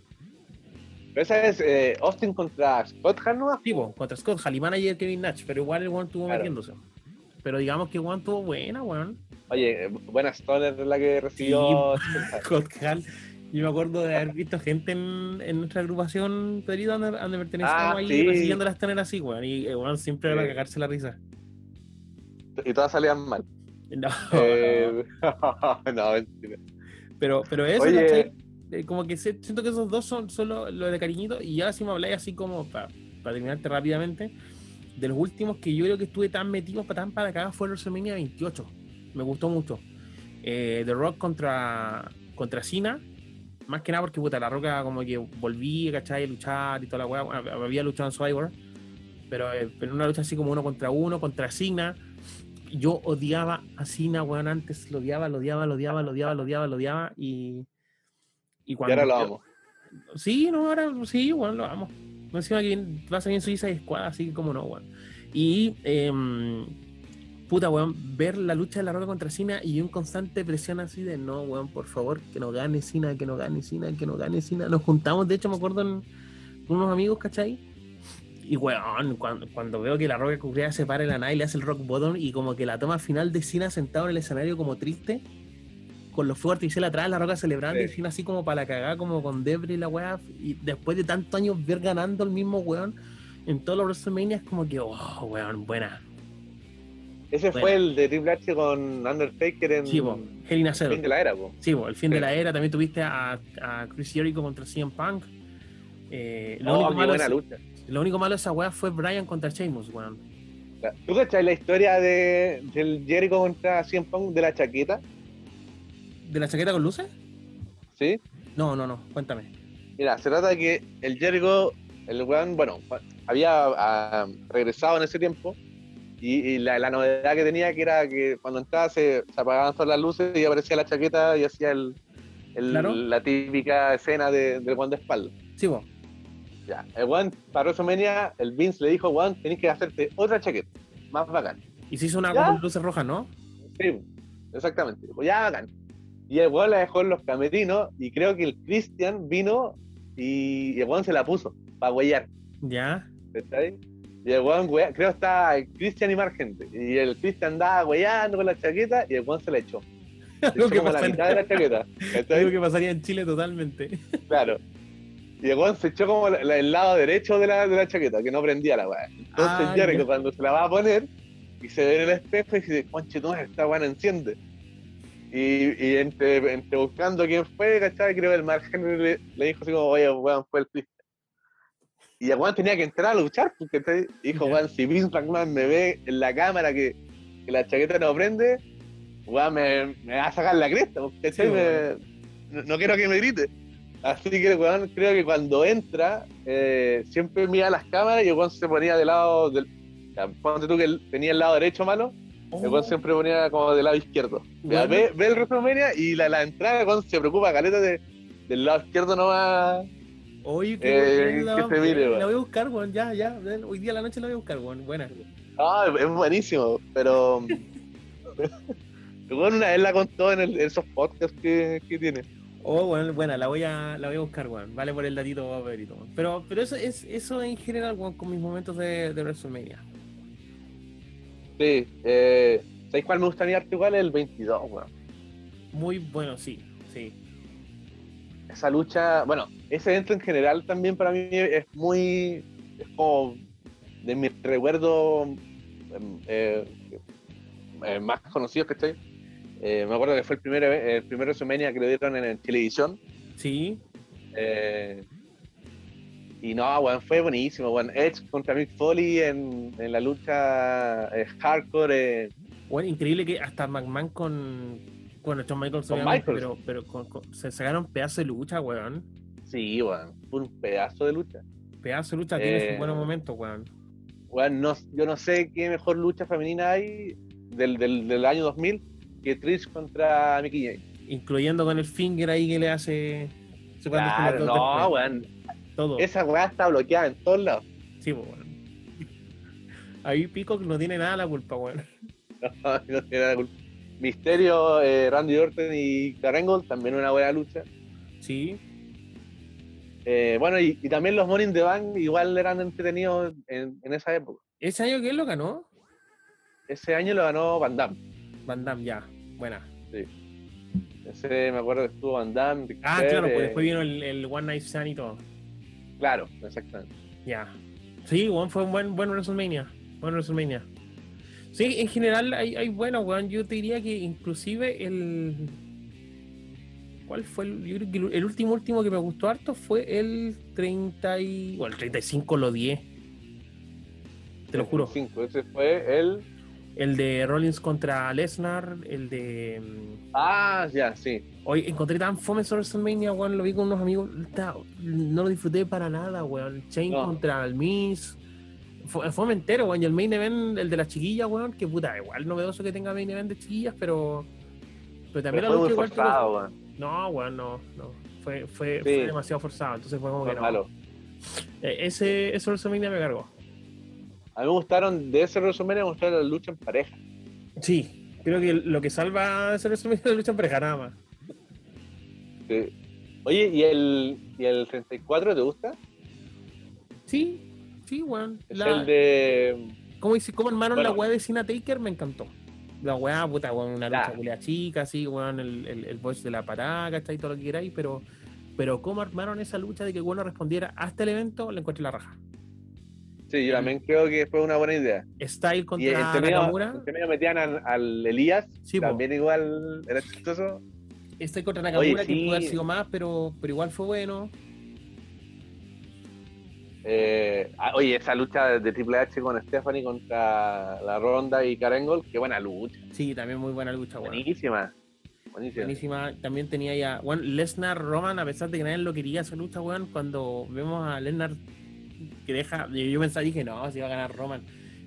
Pero esa es eh, Austin contra Scott Hall, ¿no? Sí, contra Scott Hall y manager Kevin Nash, pero igual el one tuvo metiéndose. Pero digamos que Juan tuvo buena, weón. Oye, buena Stoner la que recibió Scott Hall. Yo me acuerdo de haber visto gente en, en nuestra agrupación, Pedrito, donde, donde pertenecíamos ah, ahí, sí. recibiendo las Stoner así, weón. Y weón siempre era cagarse la risa. Y todas salían mal. No, eh... no, mentira. Pero, pero eso, Oye, eh, como que siento que esos dos son solo lo de cariñito. Y ya si me habláis así como, para terminarte rápidamente, de los últimos que yo creo que estuve tan metido para tan para acá fue el WrestleMania 28. Me gustó mucho. Eh, The Rock contra, contra Cena. Más que nada porque puta, la roca como que volví, ¿cachai? A luchar y toda la weá. había luchado en Survivor. Pero, eh, pero una lucha así como uno contra uno, contra Cena. Yo odiaba a Cena, weón, antes lo odiaba, lo odiaba, lo odiaba, lo odiaba, lo odiaba, lo odiaba. Y y, ahora lo amo. Sí, no, ahora sí, bueno, lo amo. Encima que va a salir en Suiza y Squad, así que como no, weón. Y, em, puta, weón, ver la lucha de la roca contra Cina y un constante presión así de no, weón, por favor, que no gane Cina, que no gane Cina, que no gane Cina. Nos juntamos, de hecho, me acuerdo en unos amigos, ¿cachai? Y weón, cuando, cuando veo que la roca cubriada se para en la nada y le hace el rock bottom y como que la toma final de Cina sentado en el escenario como triste con los fuegos artificiales atrás, la roca celebrando, y así como para la cagada, como con Debris y la weá. Y después de tantos años ver ganando el mismo weón en todos los WrestleMania, es como que, oh, weón, buena. Ese fue el de Triple H con Undertaker en sí, el fin de la era. Sí, el fin de la era. También tuviste a, a Chris Jericho contra CM Punk. Eh, lo, oh, único malo buena lucha. lo único malo de esa weá fue Brian contra Sheamus, weón. ¿Tú cachai la historia de, del Jericho contra CM Punk de la chaqueta? ¿De la chaqueta con luces? Sí. No, no, no, cuéntame. Mira, se trata de que el Jericho, el weón, bueno, había ah, regresado en ese tiempo y, la, novedad que tenía que era que cuando entraba se, apagaban todas las luces y aparecía la chaqueta y hacía el, la típica escena del de de espalda. Sí, vos. Ya, el weón, para WrestleMania, el Vince le dijo, weón, tenés que hacerte otra chaqueta, más bacán. Y se hizo una con luces rojas, ¿no? Sí, exactamente. Pues ya bacán. Y el weón la dejó en los camerinos y creo que el Christian vino y, el weón se la puso para huellar. Ya. ¿Está ahí? Y el weón, creo que está Christian y más gente. Y el Christian andaba huellando con la chaqueta y el weón se la echó. Algo que, la mitad de la chaqueta. Algo que pasaría en Chile totalmente. Claro. Y el weón se echó como el lado derecho de la, de la chaqueta, que no prendía la weá. Entonces ah, Jericho cuando se la va a poner y se ve en el espejo y dice, conche, tú esta weá no enciende. Y, entre, entre, buscando quién fue, ¿cachai? Creo que el Mark Henry le, dijo así como, oye, weón, fue el Christian. Y weón tenía que entrar a luchar, porque dijo, weón, si Vince McMahon me ve en la cámara que, que la chaqueta no prende, weón, me, me, va a sacar la cresta, porque no, quiero que me grite. Así que, weón, creo que cuando entra, eh, siempre mira las cámaras y weón se ponía del lado del. Ponte tú que tenía el lado derecho malo, el weón siempre ponía como del lado izquierdo. ve, el WrestleMania y la, la entrada, cuando se preocupa, caleta de, del lado izquierdo Oye, que, la, voy a buscar, weón. Ya, ya. Hoy día a la noche la voy a buscar, weón. Buena. Ah, es buenísimo, pero. bueno, una vez la contó en, esos podcasts que, que tiene. Oh, bueno, buena, la voy a, la voy a buscar, weón. Vale por el datito, Pedrito. Pero, pero eso es eso en general, weón, con mis momentos de, de WrestleMania. Sí, eh, ¿sabéis cuál me gustaría igual? El 22, weón. Muy bueno, sí, sí. Esa lucha, bueno, ese evento en general también para mí es muy, es como de mis recuerdos em, eh, eh, más conocidos que estoy eh, me acuerdo que fue el primer, el primer WrestleMania que lo dieron en, televisión. Sí. Y no, bueno, fue buenísimo. Bueno, Edge contra Mick Foley en, en la lucha hardcore. Bueno, increíble que hasta McMahon con. Bueno, John Michaels, pero, pero se sacaron pedazos de lucha, weón. Sí, weón. Un pedazo de lucha. Pedazo de lucha tiene sus buenos momentos, weón. Weón, no, yo no sé qué mejor lucha femenina hay del, del, del año 2000 que Trish contra Mickey James. Incluyendo con el finger ahí que le hace. Claro, no, weón. Todo. Esa weá está bloqueada en todos lados. Sí, pues, weón. Ahí Pico no tiene nada la culpa, weón. No, no tiene nada la culpa. Misterio, eh, Randy Orton y Karengold, también una buena lucha. Sí. Eh, bueno, y, también los Morning the Bank igual eran entretenidos en, en, esa época. ¿Ese año quién lo ganó? Ese año lo ganó Van Damme. Van Damme, ya. Buena. Sí. Ese me acuerdo que estuvo Van Damme. ah, claro, pues después vino el, One Night Stand y todo. Claro, exactamente. Ya. Sí, One fue un buen, buen WrestleMania. Buen WrestleMania. Sí, en general hay, hay bueno, weón. Yo te diría que inclusive el. ¿Cuál fue el, yo creo que el último último que me gustó harto fue el 30 y. Bueno, el 35 lo 10. Te lo juro. 35, ese fue el el de Rollins contra Lesnar, el de. Mm, ah, ya, sí. Hoy encontré tan fome sobre WrestleMania, weón. Lo vi con unos amigos. No lo disfruté para nada, weón. Chain contra el Miz. Fome entero, weón. Y el main event, el de las chiquillas, weón. Que puta, igual novedoso que tenga main event de chiquillas, pero. Pero también la lucha igual. Forzado. No, weón, no. no. Fue, fue, fue, demasiado forzado. Entonces fue como que no. Malo. Eh, ese, ese WrestleMania me cargó. A mí me gustaron, de ese WrestleMania me gustaron las luchas en pareja. Sí, creo que lo que salva de ese WrestleMania es la lucha en pareja, nada más. Sí. Oye, ¿y el, ¿y el 34 te gusta? Sí, sí, weón. Es el de. ¿Cómo, cómo armaron la weá de Cena Taker? Me encantó. La weá, puta, weón, una lucha culea chica, así, weón, el, el, el voice de la parada, ¿cachai? Todo lo que queráis, pero, pero cómo armaron esa lucha de que bueno respondiera hasta el evento, le encontré la raja. Sí, yo también creo que fue una buena idea. Style contra y Nakamura. En metían al, Elías, también igual era chistoso. Style contra Nakamura, que pudo haber sido más, pero, pero igual fue bueno. Eh, ah, oye, esa lucha de Triple H con Stephanie contra la Ronda y Karen Gold, qué buena lucha. Sí, también muy buena lucha. Buenísima. Buenísima. Buenísima. También tenía ya. Bueno, Lesnar Roman, a pesar de que nadie lo quería esa lucha, weón, cuando vemos a Lesnar que deja. Yo pensaba, dije, no, si va a ganar Roman.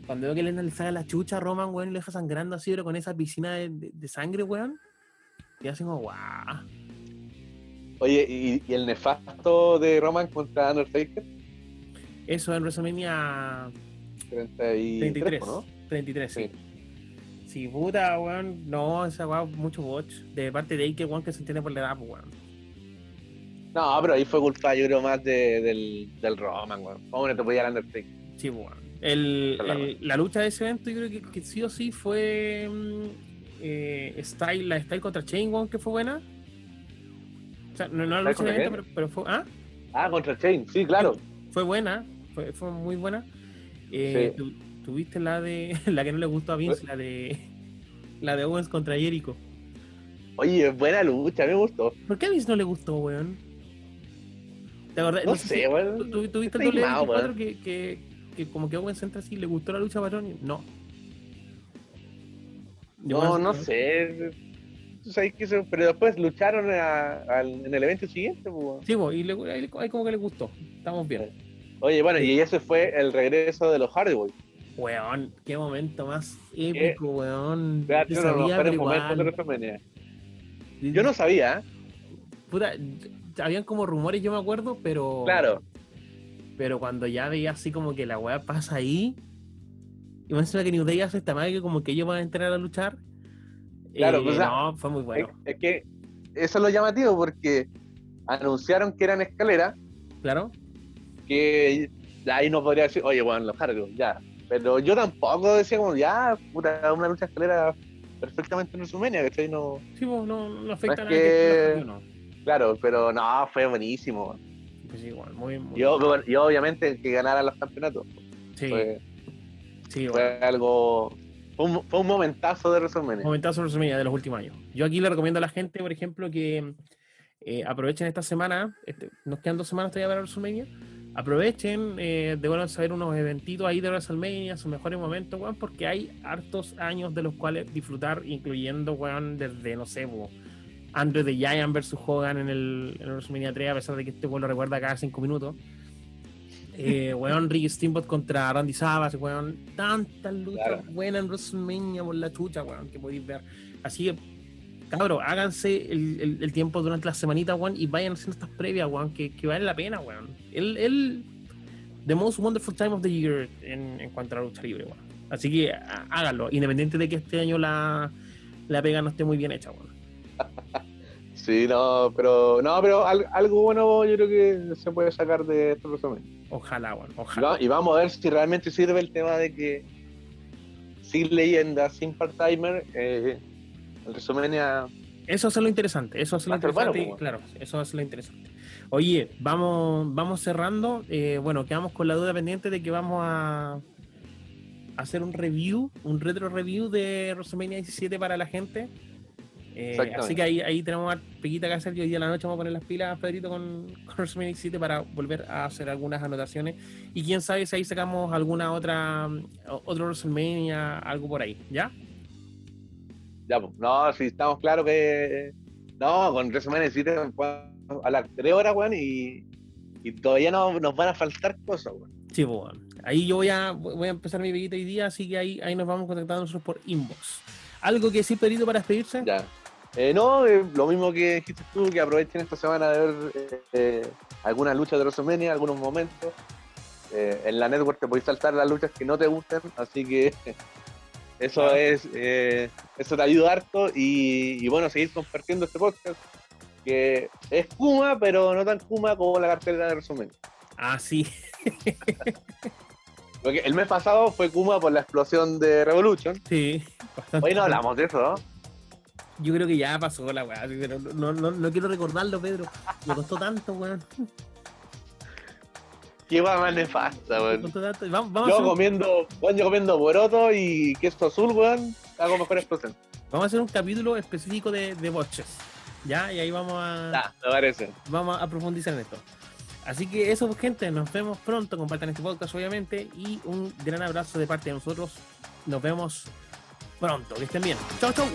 Cuando veo que le saca la chucha a Roman, weón, y le deja sangrando así, pero con esa piscina de, sangre, weón. Y así como, guau. Oye, ¿y, el nefasto de Roman contra Undertaker? Eso en WrestleMania 33, ¿no? 33, sí. sí. puta, weón. No, esa weón, mucho watch. De parte de Ike, weón, que se entiende por la edad, pues, weón. No, pero ahí fue culpa, yo creo, más de, del, del Roman, weón. ¿Cómo no te podía el Undertaker? Sí, weón. El, la lucha de ese evento, yo creo que, que sí o sí fue mm, eh, Style, la Style contra Chain, weón, que fue buena. O sea, no, no la lucha de evento, pero, pero, fue. ¿Ah? Ah, contra Chain, sí, claro. Fue buena, fue, fue muy buena. Eh, tuviste la de. la que no le gustó a Vince, la de. La de Owens contra Jericho. Oye, buena lucha, me gustó. ¿Por qué a Vince no le gustó, weón? No, sé, weón. ¿Tuviste el doble que, que, que, como que Owens entra así, le gustó la lucha a No. no, no sé. pero después lucharon en el evento siguiente. Pues. Sí, y ahí como que le gustó. Estamos bien. Oye, bueno, y ese fue el regreso de los Hardy Boys. Weón, qué momento más épico, weón. Yo, Yo no sabía, ¿eh? habían como rumores, yo me acuerdo, pero. Claro. Pero cuando ya veía así como que la weá pasa ahí. Y me encima que New Day hace esta madre que como que ellos van a entrar a luchar. Claro, eh, pues, no, fue muy bueno. Es, que eso es lo llamativo porque anunciaron que eran escaleras. Claro. Que ahí no podría decir, oye, bueno, los cargos, ya. Pero yo tampoco decía como, ya, puta, una lucha escalera perfectamente en WrestleMania, ¿cachai? No, sí, pues, no, no afecta a nadie. Claro, pero no, fue buenísimo. Pues igual, muy, muy yo, yo, obviamente que ganaran los campeonatos. Sí. Fue, sí, fue algo. Fue un, fue un, momentazo de WrestleMania. Momentazo de WrestleMania de los últimos años. Yo aquí le recomiendo a la gente, por ejemplo, que eh, aprovechen esta semana. Este, nos quedan dos semanas todavía para WrestleMania aprovechen, eh, de saber unos eventitos ahí de WrestleMania, sus mejores momentos, weón, porque hay hartos años de los cuales disfrutar, incluyendo, weón, desde, no sé, weón, Andrew the Giant versus Hogan en el, en WrestleMania 3, a pesar de que este weón lo recuerda cada cinco minutos. Eh, weón, Ricky Steamboat contra Randy Savage, weón, tantas luchas buenas en WrestleMania por la chucha, weón, que podéis ver. Así que cabrón, háganse el, tiempo durante la semanita, weón, y vayan haciendo estas previas, weón, que, que vale la pena, weón. El, el The Most Wonderful Time of the Year en, cuanto a la lucha libre, weón. Así que háganlo, independiente de que este año la, la pega no esté muy bien hecha, weón. Sí, no, pero no, pero algo bueno yo creo que se puede sacar de este resumen. Ojalá, ojalá. y vamos a ver si realmente sirve el tema de que sin leyenda, sin part-timer, eh, el WrestleMania. Eso es lo interesante, eso es lo interesante, pues, claro, eso es lo interesante. Oye, vamos, vamos cerrando. Eh, bueno, quedamos con la duda pendiente de que vamos a hacer un review, un retro review de WrestleMania 17 para la gente. Eh, así que ahí, ahí tenemos una pequita que hacer. Y hoy día a la noche vamos a poner las pilas, Pedrito, con, con WrestleMania 17 para volver a hacer algunas anotaciones. Y quién sabe si ahí sacamos alguna otra, otro WrestleMania, algo por ahí, ¿ya? Ya, pues, no, si estamos claros que. No, con resumen necesitan a las 3 horas, weón, y, y todavía no, nos van a faltar cosas, weón. Sí, pues, Ahí yo voy a, voy a empezar mi peguita hoy día, así que ahí, ahí nos vamos contactando nosotros por inbox. ¿Algo que sí, Perito, para despedirse? Ya. Eh, no, eh, lo mismo que dijiste tú, que aprovechen esta semana de ver eh, eh algunas luchas de WrestleMania, algunos momentos. en la network te podéis saltar las luchas que no te gusten, así que Eso es, eh, eso te ayuda harto y, bueno, seguir compartiendo este podcast que es Kuma, pero no tan Kuma como la cartera de resumen. Ah, sí. Porque el mes pasado fue Kuma por la explosión de Revolution. Sí, bastante. Hoy no hablamos de eso, ¿no? Yo creo que ya pasó la weá, pero no, no, no quiero recordarlo, Pedro. Me costó tanto, weón. Qué guay más nefasta, weón. yo comiendo, weón, yo comiendo boroto y queso azul, weón, hago mejor explosión. Vamos a hacer un capítulo específico de, de botches. ¿Ya? Y ahí vamos a. Ya, me parece. Vamos a profundizar en esto. Así que eso, pues, gente, nos vemos pronto. Compartan este podcast, obviamente. Y un gran abrazo de parte de nosotros. Nos vemos pronto. Que estén bien. Chau, chau.